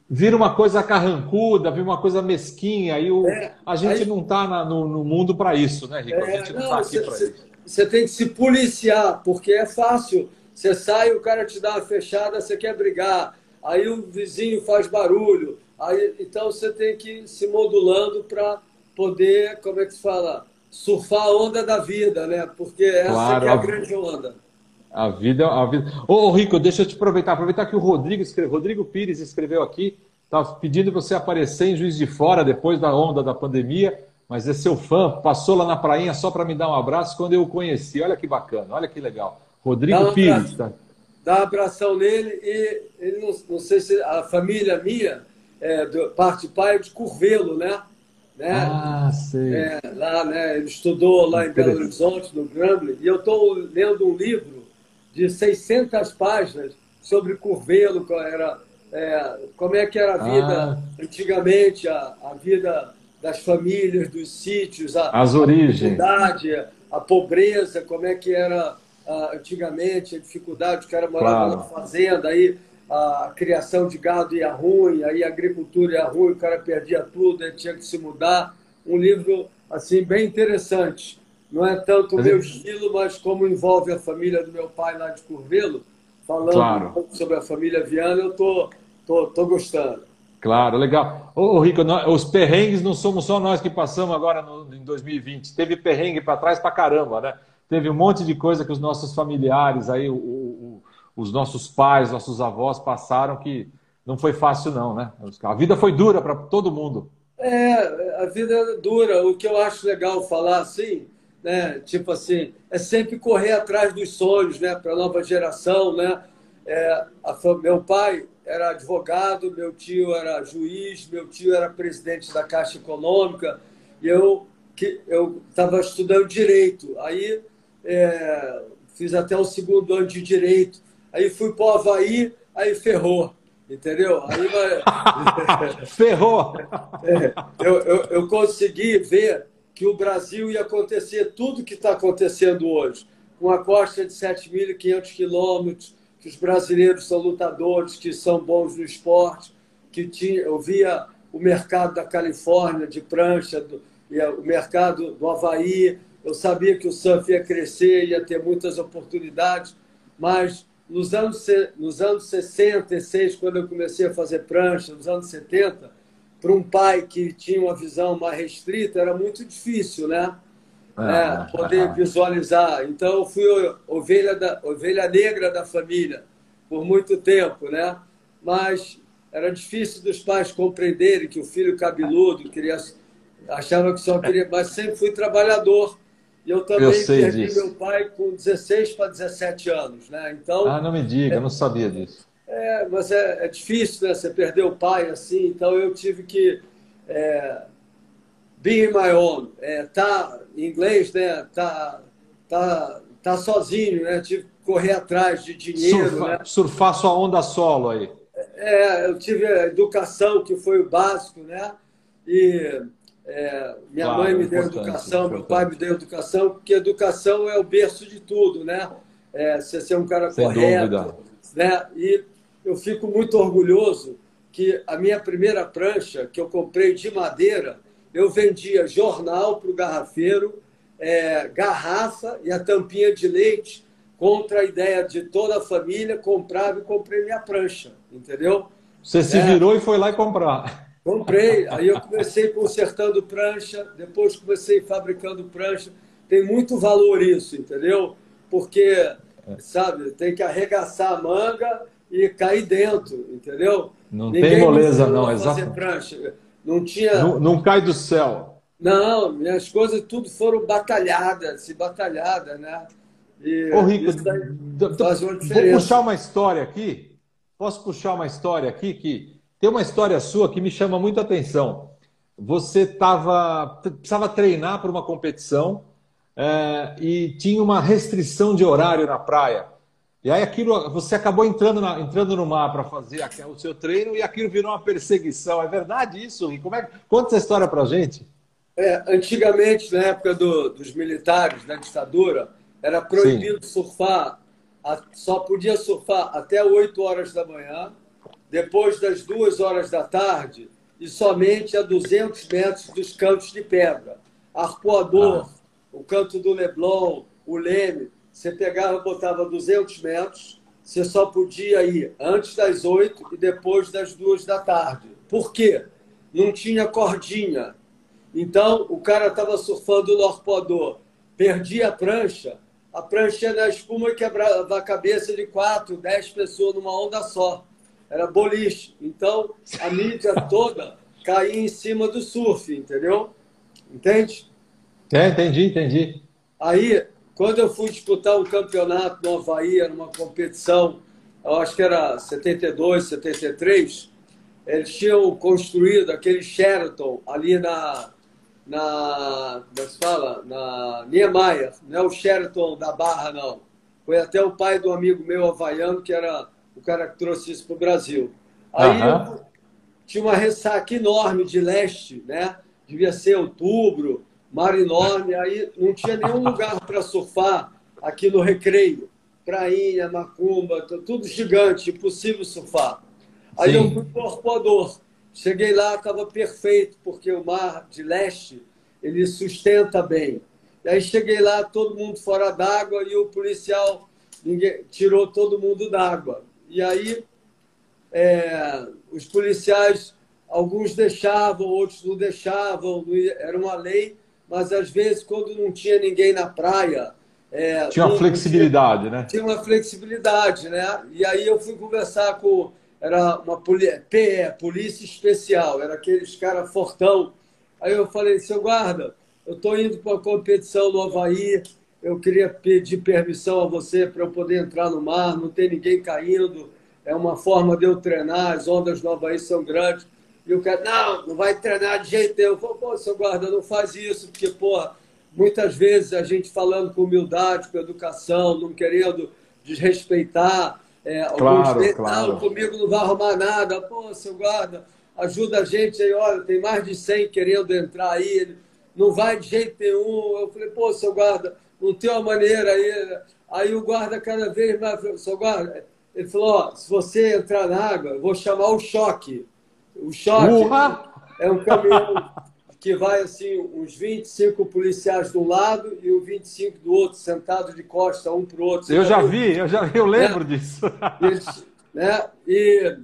vira uma coisa carrancuda, vira uma coisa mesquinha, aí o, é, a gente aí, não está no, no, mundo para isso, né, Rico? a é, gente não está aqui para isso você tem que se policiar, porque é fácil. Você sai, o cara te dá uma fechada, você quer brigar, aí o vizinho faz barulho. Aí, então você tem que ir se modulando para poder, como é que se fala? Surfar a onda da vida, né? Porque essa claro, é a, a grande onda. A vida, a vida. Ô, Rico, deixa eu te aproveitar. Aproveitar que o Rodrigo escreveu, Rodrigo Pires escreveu aqui, tá pedindo você aparecer em Juiz de Fora depois da onda da pandemia mas é seu fã, passou lá na prainha só para me dar um abraço quando eu o conheci. Olha que bacana, olha que legal. Rodrigo Pires. Tá? Dá um abração nele e ele não, não sei se a família minha, é, do, parte de pai, é de Curvelo, né? né? Ah, sei. É, lá, né? Ele estudou lá em Belo Horizonte, no Grambling, e eu estou lendo um livro de 600 páginas sobre Curvelo, era, é, como é que era a vida ah. antigamente, a, a vida das famílias, dos sítios, a, as origens, a, a pobreza, como é que era uh, antigamente, a dificuldade, o cara morava claro. na fazenda, aí a criação de gado ia ruim, aí a agricultura ia ruim, o cara perdia tudo, aí tinha que se mudar. Um livro assim bem interessante. Não é tanto o meu estilo, mas como envolve a família do meu pai lá de Curvelo, falando claro. um pouco sobre a família Viana, eu tô, tô, tô gostando. Claro, legal. Ô, Rico, os perrengues não somos só nós que passamos agora no, em 2020. Teve perrengue para trás para caramba, né? Teve um monte de coisa que os nossos familiares, aí, o, o, os nossos pais, nossos avós passaram que não foi fácil, não, né? A vida foi dura para todo mundo. É, a vida é dura. O que eu acho legal falar assim, né? Tipo assim, é sempre correr atrás dos sonhos, né? Para a nova geração, né? É, a, meu pai era advogado, meu tio era juiz, meu tio era presidente da Caixa Econômica e eu que eu estava estudando direito. Aí é, fiz até o segundo ano de direito. Aí fui para o Havaí, aí ferrou. Entendeu? Aí, ferrou! É, eu, eu, eu consegui ver que o Brasil ia acontecer tudo que está acontecendo hoje. Com a costa de 7.500 quilômetros, que os brasileiros são lutadores, que são bons no esporte, que tinha, eu via o mercado da Califórnia de prancha, do, o mercado do Havaí, eu sabia que o surf ia crescer, ia ter muitas oportunidades, mas nos anos, nos anos 66, quando eu comecei a fazer prancha, nos anos 70, para um pai que tinha uma visão mais restrita, era muito difícil, né? Ah, é, poder ah, visualizar. Então, eu fui ovelha, da, ovelha negra da família por muito tempo, né? Mas era difícil dos pais compreenderem que o filho cabeludo queria, achava que só queria, mas sempre fui trabalhador. E eu também eu perdi disso. meu pai com 16 para 17 anos, né? Então. Ah, não me diga, é, eu não sabia disso. É, mas é, é, difícil, né? Você perder o pai assim, então eu tive que é, be my own, é, tá em inglês, né? Tá, tá, tá sozinho, né? Tive que correr atrás de dinheiro, Surfa, né? Surfar sua onda solo aí. É, eu tive a educação que foi o básico, né? E é, minha claro, mãe me deu educação, importante. meu pai me deu educação, porque educação é o berço de tudo, né? É, você ser um cara Sem correto, dúvida. né? E eu fico muito orgulhoso que a minha primeira prancha que eu comprei de madeira eu vendia jornal para o garrafeiro, é, garrafa e a tampinha de leite contra a ideia de toda a família, comprava e comprei minha prancha, entendeu? Você se é, virou e foi lá e comprar. Comprei, aí eu comecei consertando prancha, depois comecei fabricando prancha. Tem muito valor isso, entendeu? Porque, sabe, tem que arregaçar a manga e cair dentro, entendeu? Não Ninguém tem moleza, não, exato. Prancha. Não tinha. Não, não, cai do céu. Não, minhas coisas tudo foram batalhadas, se batalhadas, né? E Ô, Rico, vou puxar uma história aqui. Posso puxar uma história aqui que tem uma história sua que me chama muito a atenção. Você tava, precisava treinar para uma competição é, e tinha uma restrição de horário na praia. E aí aquilo, você acabou entrando, na, entrando no mar para fazer o seu treino e aquilo virou uma perseguição. É verdade isso? E como é, conta essa história para gente. É, antigamente, na época do, dos militares, da ditadura, era proibido Sim. surfar, só podia surfar até 8 horas da manhã, depois das 2 horas da tarde e somente a 200 metros dos cantos de pedra. Arpoador, ah. o canto do Leblon, o Leme, você pegava, botava 200 metros, você só podia ir antes das 8 e depois das 2 da tarde. Por quê? Não tinha cordinha. Então, o cara estava surfando no arpoador, perdia a prancha, a prancha na espuma e quebrava a cabeça de 4, 10 pessoas numa onda só. Era boliche. Então, a mídia toda caía em cima do surf, entendeu? Entende? É, entendi, entendi. Aí, quando eu fui disputar um campeonato no Havaí, numa competição, eu acho que era 72, 73, eles tinham construído aquele Sheraton ali na, na como é se fala? Na Niemeyer, não é o Sheraton da Barra, não. Foi até o pai do amigo meu havaiano, que era o cara que trouxe isso para o Brasil. Aí tinha uma ressaca enorme de leste, né? devia ser outubro, mar enorme, aí não tinha nenhum lugar para surfar aqui no Recreio. Prainha, Macumba, tudo gigante, impossível surfar. Aí Sim. eu fui para o arpoador. Cheguei lá, estava perfeito, porque o mar de leste ele sustenta bem. E aí cheguei lá, todo mundo fora d'água e o policial ninguém, tirou todo mundo d'água. E aí é, os policiais, alguns deixavam, outros não deixavam, era uma lei, mas às vezes quando não tinha ninguém na praia. É, tinha uma flexibilidade, tinha, né? Tinha uma flexibilidade, né? E aí eu fui conversar com. Era uma PE, Polícia Especial, era aqueles cara fortão. Aí eu falei, seu guarda, eu estou indo para a competição no Havaí, eu queria pedir permissão a você para eu poder entrar no mar, não tem ninguém caindo, é uma forma de eu treinar, as ondas no Havaí são grandes. E o cara, não, não vai treinar de jeito nenhum. Eu falo, pô, seu guarda, não faz isso, porque, porra, muitas vezes a gente falando com humildade, com educação, não querendo desrespeitar. É, claro, alguns claro. Não, comigo não vai arrumar nada. Pô, seu guarda, ajuda a gente aí, olha, tem mais de 100 querendo entrar aí, não vai de jeito nenhum. Eu falei, pô, seu guarda, não tem uma maneira aí. Aí o guarda cada vez mais, seu guarda, ele falou, ó, se você entrar na água, eu vou chamar o choque. O choque é um caminhão que vai assim, uns 25 policiais de um lado e os 25 do outro, sentados de costa um para o outro. eu já vi, eu já vi, eu lembro né? disso. Eles, né? e,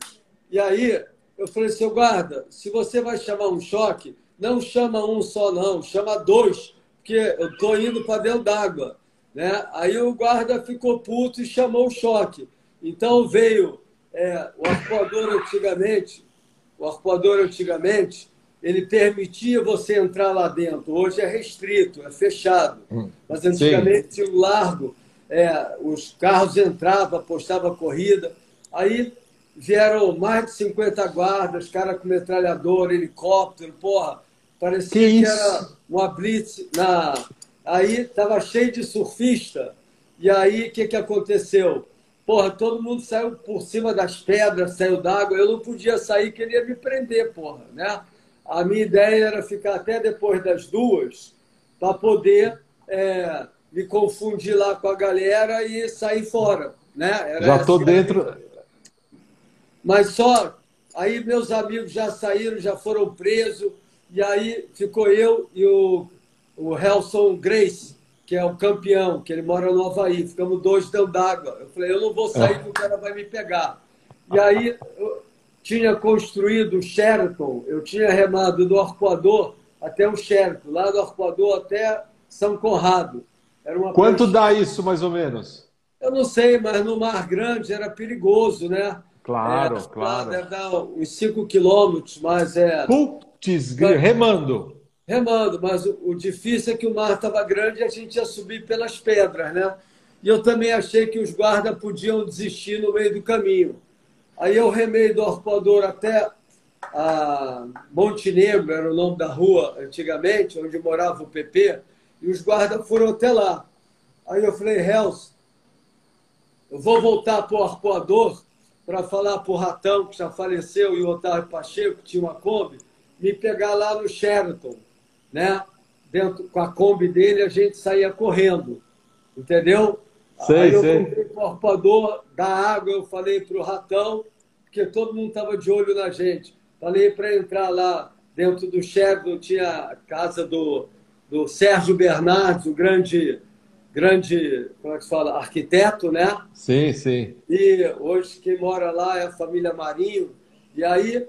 e aí eu falei, seu guarda, se você vai chamar um choque, não chama um só, não, chama dois, porque eu estou indo para dentro d'água. Né? Aí o guarda ficou puto e chamou o choque. Então veio é, o arpoador antigamente, o arpoador antigamente, ele permitia você entrar lá dentro. Hoje é restrito, é fechado. Hum, Mas antigamente tinha um largo, é, os carros entravam, apostavam corrida. Aí vieram mais de 50 guardas, cara com metralhador, helicóptero, porra. Parecia que, que era uma blitz. Na... Aí estava cheio de surfista. E aí o que, que aconteceu? Porra, todo mundo saiu por cima das pedras, saiu d'água. Eu não podia sair, queria me prender, porra, né? A minha ideia era ficar até depois das duas para poder é, me confundir lá com a galera e sair fora, né? Era Já estou dentro, mas só aí meus amigos já saíram, já foram presos, e aí ficou eu e o, o Helson Grace, que é o campeão, que ele mora no Havaí. Ficamos dois dentro d'água. Eu falei, eu não vou sair porque o cara vai me pegar. E aí eu tinha construído o Sheraton, eu tinha remado do Arpoador até o Sheraton, lá do Arpoador até São Conrado. Era uma Quanto dá isso, mais ou menos? Eu não sei, mas no Mar Grande era perigoso, né? Claro, é, claro. Deve dar uns 5 quilômetros, mas é. Putz, remando. Remando, mas o, difícil é que o mar estava grande e a gente ia subir pelas pedras, né? E eu também achei que os guardas podiam desistir no meio do caminho. Aí eu remei do Arpoador até a Montenegro, era o nome da rua antigamente, onde morava o PP, e os guardas foram até lá. Aí eu falei, Hells, eu vou voltar para o Arpoador para falar para o Ratão, que já faleceu, e o Otávio Pacheco, que tinha uma Kombi, me pegar lá no Sheraton, né? Dentro, com a Kombi dele, a gente saía correndo, entendeu? Sei, Aí eu sei. comprei o da água, eu falei para o Ratão, porque todo mundo estava de olho na gente. Falei para entrar lá dentro do Sheraton, tinha a casa do, do Sérgio Bernardes, o grande grande, como é que se fala, arquiteto, né? Sim, sim. E hoje quem mora lá é a família Marinho. E aí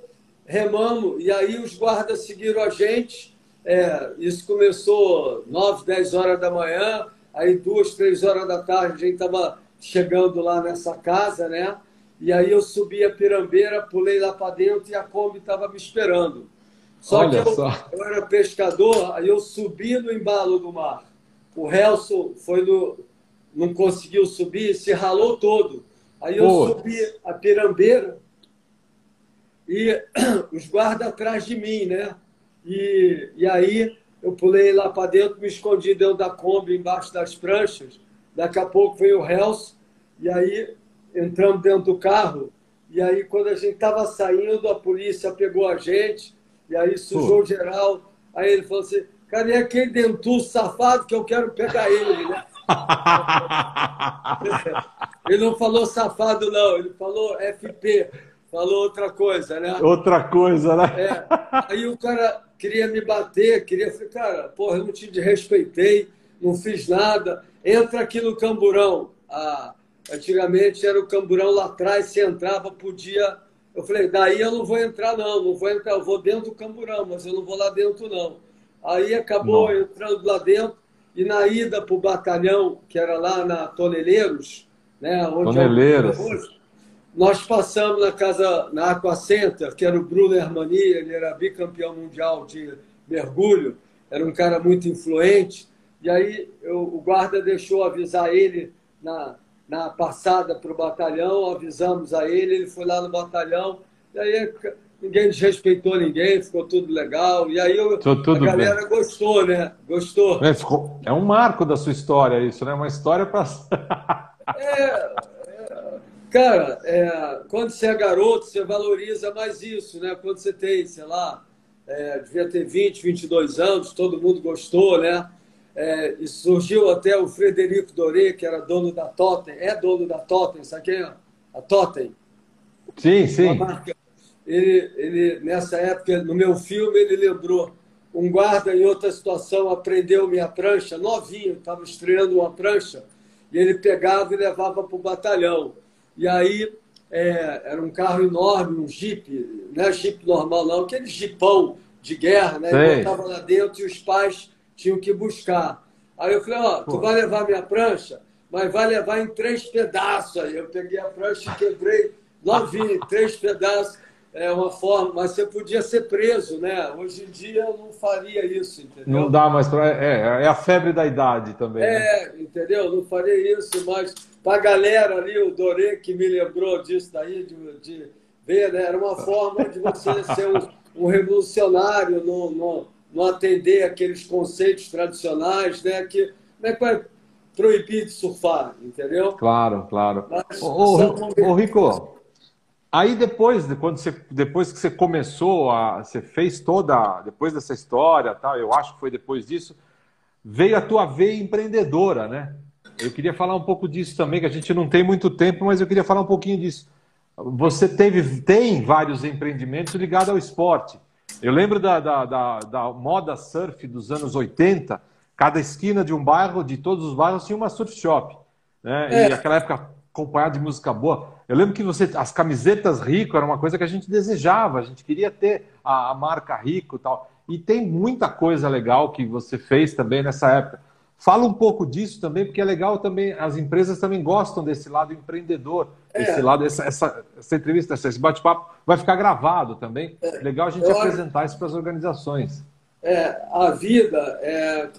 remamos, e aí os guardas seguiram a gente. É, isso começou 9, 10 horas da manhã, aí duas, três horas da tarde a gente estava chegando lá nessa casa, né? E aí eu subi a pirambeira, pulei lá para dentro e a Kombi estava me esperando. Só Olha que eu, só. eu era pescador, aí eu subi no embalo do mar. O Helson foi no, não conseguiu subir, se ralou todo. Aí eu Pô. subi a pirambeira e os guardas atrás de mim, né? E, e aí eu pulei lá para dentro, me escondi dentro da Kombi, embaixo das pranchas. Daqui a pouco veio o Helson, e aí entramos dentro do carro. E aí, quando a gente estava saindo, a polícia pegou a gente, e aí sujou Pô. geral Aí ele falou assim, cara, e aquele dentu safado que eu quero pegar ele, né? ele não falou safado, não, ele falou FP, falou outra coisa, né? Outra coisa, né? É. Aí o cara queria me bater, queria. Falei, cara, porra, eu não te respeitei, não fiz nada. Entra aqui no camburão. Ah, antigamente era o camburão lá atrás, você entrava, podia. Eu falei, daí eu não vou entrar, não, não vou entrar, eu vou dentro do camburão, mas eu não vou lá dentro, não. Aí acabou não. entrando lá dentro, e na ida para o batalhão, que era lá na Toneleiros, né? Onde Toneleiros. Nós passamos na casa, na Aqua Center, que era o Bruno Hermani, ele era bicampeão mundial de mergulho, era um cara muito influente. E aí eu, o guarda deixou avisar ele na, na passada para o batalhão, avisamos a ele, ele foi lá no batalhão, e aí ninguém desrespeitou ninguém, ficou tudo legal. E aí eu, a galera bem. gostou, né? Gostou. É, ficou, é, um marco da sua história isso, né? Uma história para. é, cara, é, quando você é garoto, você valoriza mais isso, né? Quando você tem, sei lá, é, devia ter 20, 22 anos, todo mundo gostou, né? É, e surgiu até o Frederico Doré, que era dono da Totem, é dono da Totem, sabe quem é? A Totem. Sim, sim. Ele, ele, nessa época, no meu filme, ele lembrou um guarda em outra situação aprendeu minha prancha, novinho, estava estreando uma prancha, e ele pegava e levava para o batalhão. E aí é, era um carro enorme, um jipe, não é jipe normal não, aquele jipão de guerra, né? Ele botava lá dentro e os pais tinham que buscar. Aí eu falei, ó, tu vai levar minha prancha, mas vai levar em três pedaços. Aí eu peguei a prancha e quebrei novinho, em três pedaços. É uma forma, mas você podia ser preso, né? Hoje em dia eu não faria isso, entendeu? Não dá mais para. É, é a febre da idade também. É, né? entendeu? Não faria isso, mas para a galera ali, o Dorê que me lembrou disso daí, de, de ver, né? Era uma forma de você ser um, um revolucionário no, no não atender aqueles conceitos tradicionais, né? Que como é que vai proibir de surfar, entendeu? Claro, claro. Mas, ô, ô, ô, Rico, aí depois, quando você, depois que você começou a, você fez toda, depois dessa história, tal, eu acho que foi depois disso, veio a tua veia empreendedora, né? Eu queria falar um pouco disso também, que a gente não tem muito tempo, mas eu queria falar um pouquinho disso. Você teve, tem vários empreendimentos ligados ao esporte. Eu lembro da, da, da, da, moda surf dos anos 80, cada esquina de um bairro, de todos os bairros, tinha uma surf shop. Né? É. E naquela época, acompanhado de música boa. Eu lembro que você, as camisetas Rico era uma coisa que a gente desejava, a gente queria ter a, a marca Rico e tal. E tem muita coisa legal que você fez também nessa época. Fala um pouco disso também, porque é legal também, as empresas também gostam desse lado empreendedor, é. esse lado, essa, essa, essa entrevista, esse bate-papo vai ficar gravado também. É. Legal a gente Eu apresentar acho... isso para as organizações. É, a vida é,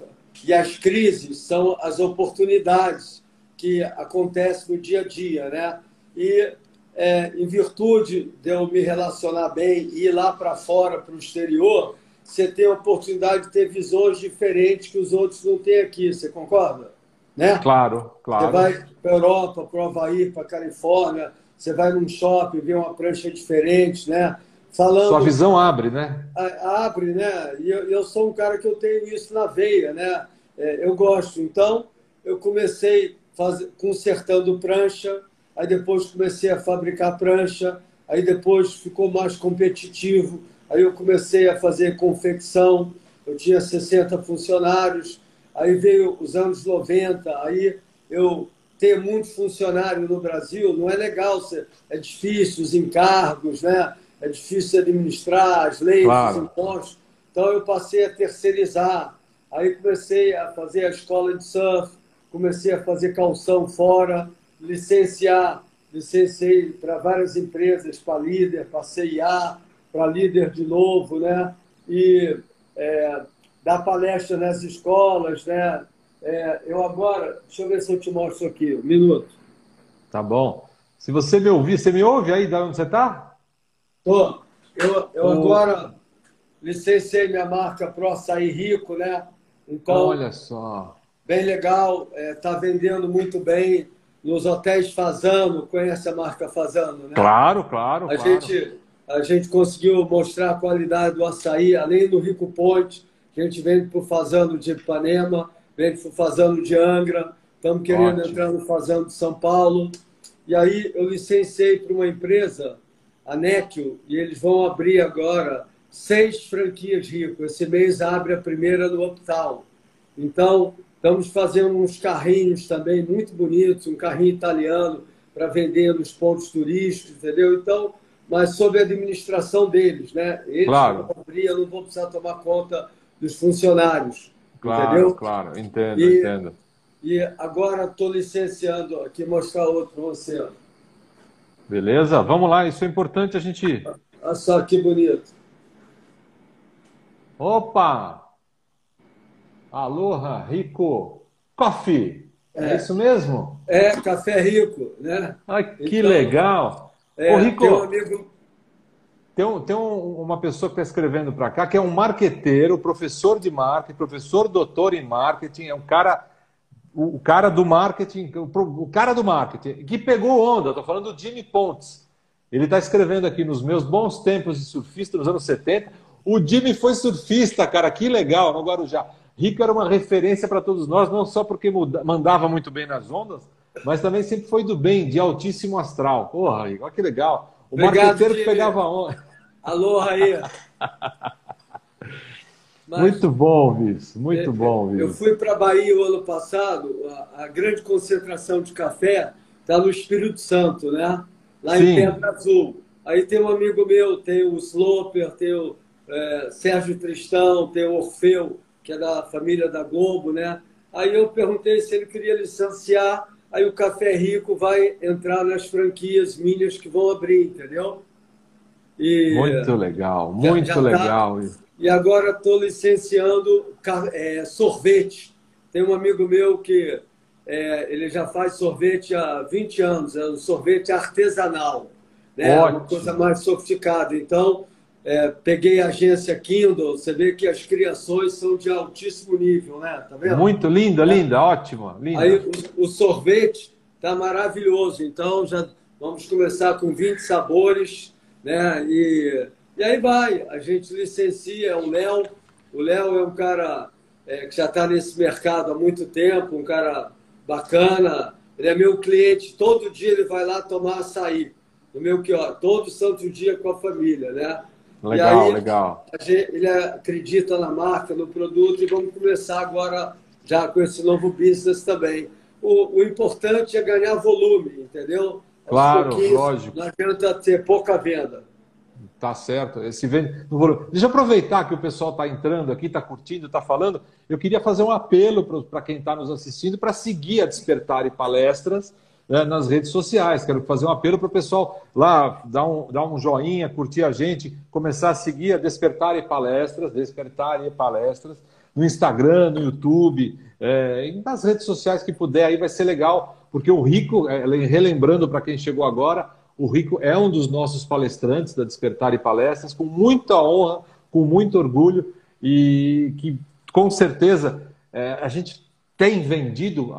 e as crises são as oportunidades que acontecem no dia a dia, né? E é, em virtude de eu me relacionar bem e ir lá para fora, para o exterior, você tem a oportunidade de ter visões diferentes que os outros não têm aqui. Você concorda? Né? Claro, claro. Você vai para a Europa, para o Havaí, para a Califórnia, você vai num shopping, vê uma prancha diferente, né? Falando, Sua visão abre, né? Abre, né? E eu, eu sou um cara que eu tenho isso na veia, né? É, eu gosto. Então, eu comecei faz... consertando prancha, aí depois comecei a fabricar prancha, aí depois ficou mais competitivo Aí eu comecei a fazer confecção, eu tinha 60 funcionários, aí veio os anos 90, aí eu ter muito funcionário no Brasil não é legal, é difícil os encargos, né? é difícil administrar as leis, claro. os impostos. Então eu passei a terceirizar, aí comecei a fazer a escola de surf, comecei a fazer calção fora, licenciar, licenciei para várias empresas, para líder, para CIA, para líder de novo, né? E é, dar palestra nas escolas, né? É, eu agora, deixa eu ver se eu te mostro aqui, um minuto. Tá bom. Se você me ouvir, você me ouve aí de onde você está? Tô. Eu, eu agora licenciei minha marca Pro Açaí Rico, né? Então, olha só. Bem legal, está é, tá vendendo muito bem nos hotéis Fazano. Conhece a marca Fazano, né? Claro, claro. A claro. gente a gente conseguiu mostrar a qualidade do açaí, além do Rico Ponte, A gente vende para o Fazano de Ipanema, vende para o Fazano de Angra, estamos querendo Ótimo. entrar no Fazano de São Paulo. E aí eu licenciei para uma empresa, a Néquio, e eles vão abrir agora seis franquias Rico. Esse mês abre a primeira no Uptown. Então, estamos fazendo uns carrinhos também muito bonitos, um carrinho italiano para vender nos pontos turísticos, entendeu? Então, mas sob a administração deles, né? Eles claro. vão eu não vou precisar tomar conta dos funcionários, claro, entendeu? Claro, entendo, e, entendo. E agora estou licenciando aqui, mostrar outro para você. Beleza? Vamos lá, isso é importante a gente... Olha só que bonito. Opa! Aloha, Rico Coffee. É. é, isso mesmo? É, café rico, né? Ai, que então, legal. É, Ô, Rico, tem um amigo... Tem, um, tem um, uma pessoa que está escrevendo para cá, que é um marqueteiro, professor de marketing, professor doutor em marketing, é um cara, o, o cara do marketing, o, o, cara do marketing, que pegou onda, estou falando do Jimmy Pontes. Ele está escrevendo aqui, nos meus bons tempos de surfista, nos anos 70, o Jimmy foi surfista, cara, que legal, no Guarujá. Rico era uma referência para todos nós, não só porque mandava muito bem nas ondas, mas também sempre foi do bem, de altíssimo astral. Porra, olha que legal. O Obrigado, marqueteiro que pegava onda. Alô, aí. Mas, muito bom, Viz, muito é, bom, Viz. Eu fui para a Bahia o ano passado, a, a, grande concentração de café está no Espírito Santo, né? Lá Sim. em Pedra Azul. Aí tem um amigo meu, tem o Sloper, tem o é, Sérgio Tristão, tem o Orfeu, que é da família da Globo, né? Aí eu perguntei se ele queria licenciar, aí o Café Rico vai entrar nas franquias minhas que vão abrir, entendeu? E, muito legal, muito já, já tá. legal. Tá, e agora estou licenciando é, sorvete. Tem um amigo meu que é, ele já faz sorvete há 20 anos, é um sorvete artesanal, né? Ótimo. Uma coisa mais sofisticada. Então, é, peguei a agência Kindle, você vê que as criações são de altíssimo nível, né? Tá vendo? Muito linda, é. linda, ótima. Linda. Aí o, o sorvete tá maravilhoso, então já vamos começar com 20 sabores, né? E, e aí vai, a gente licencia o Léo. O Léo é um cara é, que já está nesse mercado há muito tempo, um cara bacana. Ele é meu cliente, todo dia ele vai lá tomar açaí. No meu que ó, todo santo dia com a família, né? Legal, aí, legal. ele acredita na marca, no produto e vamos começar agora já com esse novo business também. O, o importante é ganhar volume, entendeu? Claro, lógico. Não adianta ter pouca venda. Tá certo. Esse vende... Deixa eu aproveitar que o pessoal está entrando aqui, está curtindo, está falando. Eu queria fazer um apelo para quem está nos assistindo para seguir a Despertar e Palestras né, nas redes sociais. Quero fazer um apelo para o pessoal lá dar um, dar um joinha, curtir a gente, começar a seguir a Despertar e Palestras, Despertar e Palestras, no Instagram, no YouTube, é, nas redes sociais que puder, aí vai ser legal, porque o Rico, é, relembrando para quem chegou agora, o Rico é um dos nossos palestrantes da Despertar e Palestras, com muita honra, com muito orgulho, e que com certeza é, a gente tem vendido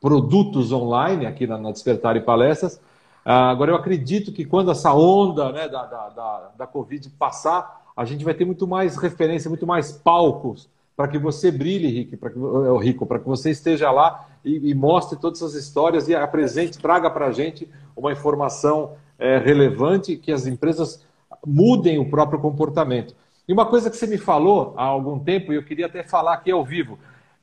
produtos online aqui na, na Despertar e Palestras. Ah, agora, eu acredito que quando essa onda né, da, da, da, da Covid passar, a gente vai ter muito mais referência, muito mais palcos para que você brilhe, Rick, para que, é, Rico, para que você esteja lá e, e, mostre todas essas histórias e apresente, traga para a gente uma informação é, relevante que as empresas mudem o próprio comportamento. E uma coisa que você me falou há algum tempo, e eu queria até falar aqui ao vivo,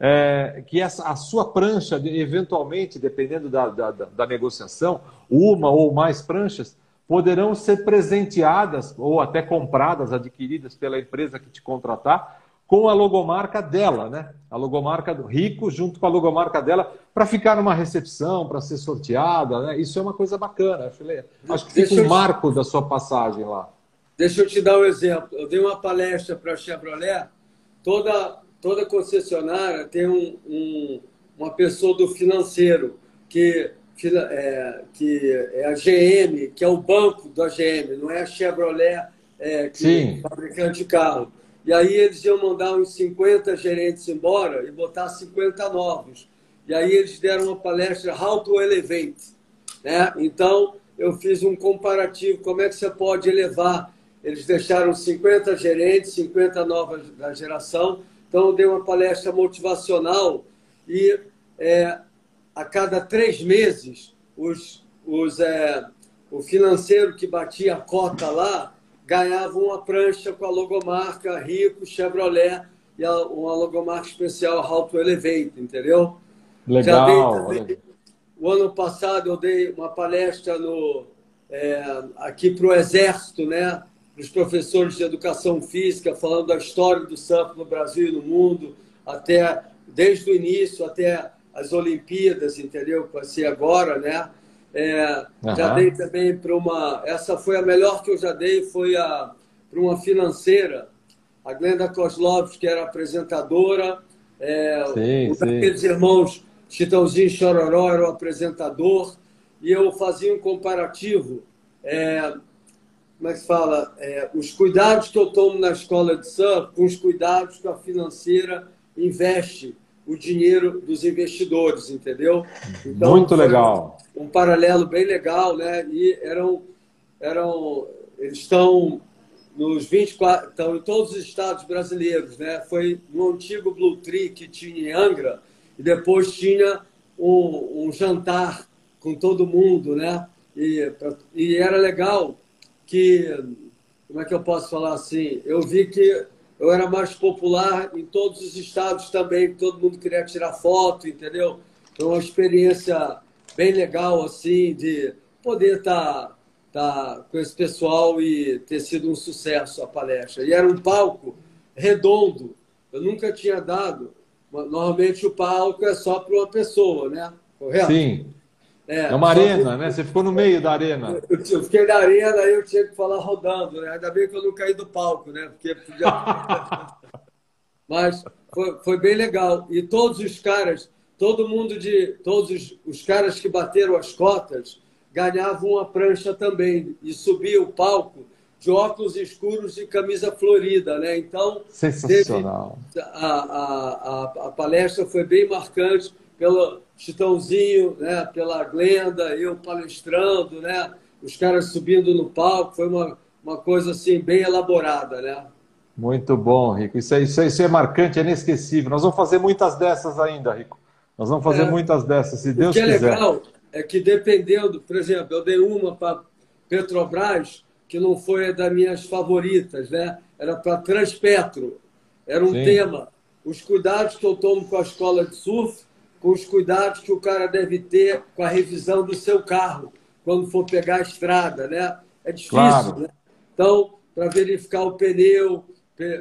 é, que essa, a sua prancha, eventualmente, dependendo da, da, da, negociação, uma ou mais pranchas, poderão ser presenteadas ou até compradas, adquiridas pela empresa que te contratar, com a logomarca dela, né? A logomarca do Rico junto com a logomarca dela, para ficar numa recepção, para ser sorteada, né? Isso é uma coisa bacana. Acho, que fica um marco da sua passagem lá. Deixa eu te dar um exemplo. Eu dei uma palestra para a Chevrolet, toda toda concessionária tem um, um, uma pessoa do financeiro que, é, que é a GM, que é o banco da GM, não é a Chevrolet, é, que Sim. é fabricante de carro. E aí eles iam mandar uns 50 gerentes embora e botar 50 novos. E aí eles deram uma palestra How to Elevate. Né? Então, eu fiz um comparativo, como é que você pode elevar eles deixaram 50 gerentes, 50 novas da geração. Então, eu dei uma palestra motivacional e é, a cada três meses, os, os, é, o financeiro que batia a cota lá ganhava uma prancha com a logomarca Rico Chevrolet e a, uma logomarca especial Auto Elevate, entendeu? Legal. o ano passado eu dei uma palestra no, é, aqui para o Exército, né? Para os professores de educação física, falando da história do surf no Brasil e no mundo, até desde o início até as Olimpíadas, entendeu? Vai ser agora, né? É, uhum. Já dei também para uma. Essa foi a melhor que eu já dei, foi a para uma financeira, a Glenda Kozlovski, que era apresentadora, é, sim, um daqueles irmãos Chitãozinho Chororó era o apresentador, e eu fazia um comparativo. É, como é que se fala? É, os cuidados que eu tomo na escola de surf com os cuidados que a financeira investe o dinheiro dos investidores, entendeu? Então, Muito legal. Um paralelo bem legal, né? E eram, eram eles estão nos 24, estão em todos os estados brasileiros, né? Foi no antigo Blue Tree que tinha em Angra e depois tinha um, um jantar com todo mundo, né? E, e era legal que, como é que eu posso falar assim? Eu vi que eu era mais popular em todos os estados também, todo mundo queria tirar foto, entendeu? Foi uma experiência bem legal, assim, de poder estar tá, tá com esse pessoal e ter sido um sucesso a palestra. E era um palco redondo, eu nunca tinha dado. Normalmente o palco é só para uma pessoa, né? Correto? Sim. É, é uma arena, que... né? Você ficou no meio da arena. Eu, eu fiquei na arena e eu tinha que falar rodando, né? Ainda bem que eu não caí do palco, né? Porque podia... Mas foi, foi bem legal. E todos os caras, todo mundo de. Todos os, os caras que bateram as cotas ganhavam uma prancha também. E subia o palco de óculos escuros e camisa florida, né? Então, sensacional. Teve, a, a, a, a palestra foi bem marcante pelo Chitãozinho, né, pela Glenda, eu palestrando, né, os caras subindo no palco, foi uma, uma coisa assim bem elaborada, né? Muito bom, Rico. Isso é, isso, é, isso é marcante, é inesquecível. Nós vamos fazer muitas dessas ainda, Rico. Nós vamos fazer é, muitas dessas, se Deus quiser. O que é legal é que dependendo, por exemplo, eu dei uma para Petrobras que não foi das minhas favoritas, né? Era para Transpetro. Era um Sim. tema. Os cuidados que eu tomo com a escola de surf com os cuidados que o cara deve ter com a revisão do seu carro quando for pegar a estrada, né? É difícil, claro. né? Então, para verificar o pneu,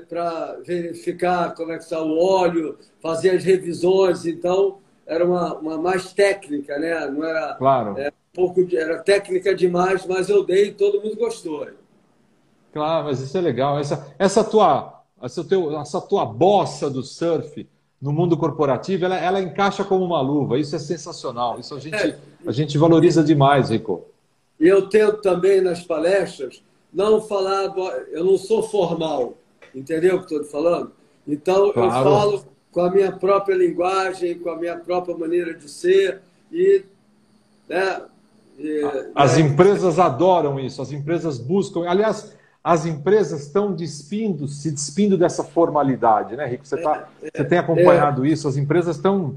para verificar como é que está o óleo, fazer as revisões, então era uma, uma mais técnica, né? Não era claro. É, um pouco de, era técnica demais, mas eu dei e todo mundo gostou. Claro, mas isso é legal. Essa, essa tua essa, teu, essa tua bossa do surf no mundo corporativo, ela, ela encaixa como uma luva. Isso é sensacional. Isso a gente, é. a gente valoriza demais, Rico. E eu tento também nas palestras não falar. Eu não sou formal, entendeu o que estou falando? Então claro. eu falo com a minha própria linguagem, com a minha própria maneira de ser e. Né, e as né, empresas adoram isso, as empresas buscam. Aliás, as empresas estão despindo, se despindo dessa formalidade, né, Rico? Você, tá, é, você tem acompanhado é. isso? As empresas estão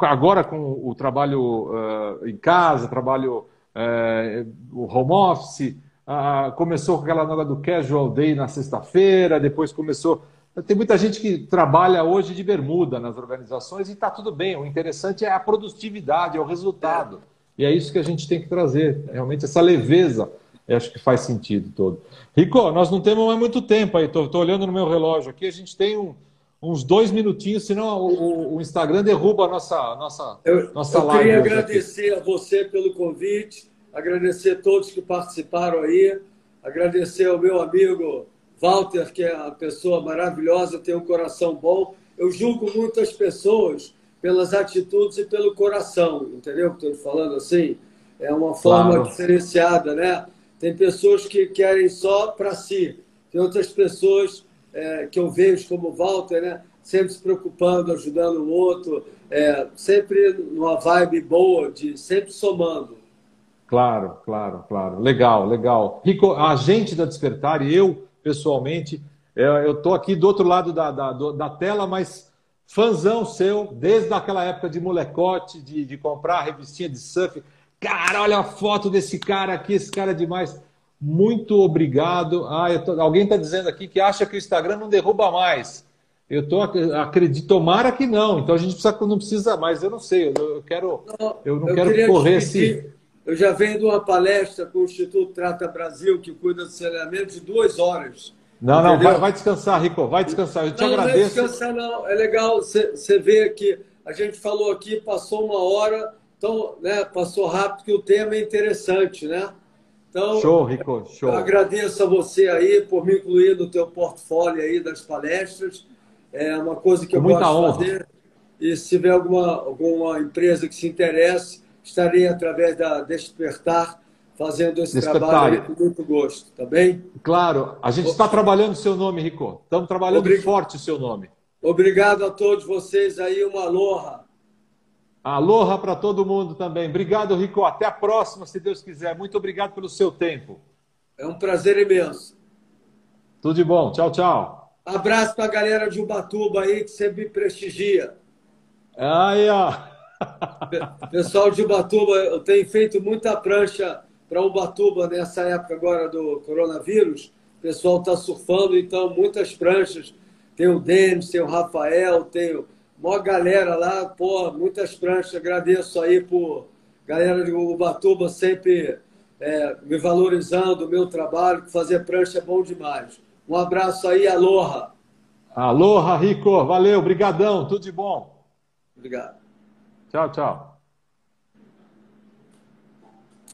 agora com o trabalho uh, em casa, trabalho uh, o home office, uh, começou com aquela nova do casual day na sexta-feira, depois começou. Tem muita gente que trabalha hoje de bermuda nas organizações e está tudo bem. O interessante é a produtividade, é o resultado. É. E é isso que a gente tem que trazer, realmente essa leveza eu acho que faz sentido todo. Rico, nós não temos mais muito tempo aí. Estou olhando no meu relógio aqui. A gente tem um, uns dois minutinhos, senão o, o, Instagram derruba a nossa, nossa, eu, nossa eu live. Eu queria agradecer aqui. a você pelo convite, agradecer a todos que participaram aí, agradecer ao meu amigo Walter, que é uma pessoa maravilhosa, tem um coração bom. Eu julgo muitas pessoas pelas atitudes e pelo coração, entendeu o que estou falando assim? É uma forma claro. diferenciada, né? Tem pessoas que querem só para si. Tem outras pessoas é, que eu vejo como Walter, né? sempre se preocupando, ajudando o outro, é, sempre numa vibe boa, de sempre somando. Claro, claro, claro. Legal, legal. Rico, a gente da Despertar e eu, pessoalmente, é, eu estou aqui do outro lado da, da, da tela, mas fãzão seu, desde aquela época de molecote, de, de comprar revistinha de surf. Cara, olha a foto desse cara aqui, esse cara é demais. Muito obrigado. Ah, tô... alguém está dizendo aqui que acha que o Instagram não derruba mais. Eu tô, acredito, tomara que não. Então a gente precisa, não precisa mais. Eu não sei. Eu, eu quero, eu não eu quero correr esse. Eu já venho de uma palestra com o Instituto Trata Brasil que cuida do saneamento de duas horas. Não, não, vai, vai, descansar, Rico, vai descansar. Eu te não, agradeço. Não é descansar, não. É legal você ver que a gente falou aqui, passou uma hora, então, né, passou rápido, que o tema é interessante, né? Então, show, Rico, show. Eu agradeço a você aí por me incluir no teu portfólio aí das palestras. É uma coisa que Com eu gosto honra. de fazer. E se tiver alguma, alguma empresa que se interesse, estarei através da Despertar fazendo esse Despertar. trabalho com muito gosto, tá bem? Claro, a gente está trabalhando o seu nome, Rico. Estamos trabalhando Obrig... forte o seu nome. Obrigado a todos vocês aí, uma aloha. Aloha para todo mundo também. Obrigado, Rico. Até a próxima, se Deus quiser. Muito obrigado pelo seu tempo. É um prazer imenso. Tudo de bom. Tchau, tchau. Abraço para a galera de Ubatuba aí, que sempre prestigia. Aí, ó. Pessoal de Ubatuba, eu tenho feito muita prancha para Ubatuba nessa época agora do coronavírus. O pessoal está surfando, então muitas pranchas. Tem o Denis, tem o Rafael, tem o Mó galera lá, pô, muitas pranchas. Agradeço aí por galera de Ubatuba sempre é, me valorizando o meu trabalho, fazer prancha é bom demais. Um abraço aí, aloha. Aloha, Rico. Valeu, brigadão, tudo de bom. Obrigado. Tchau, tchau.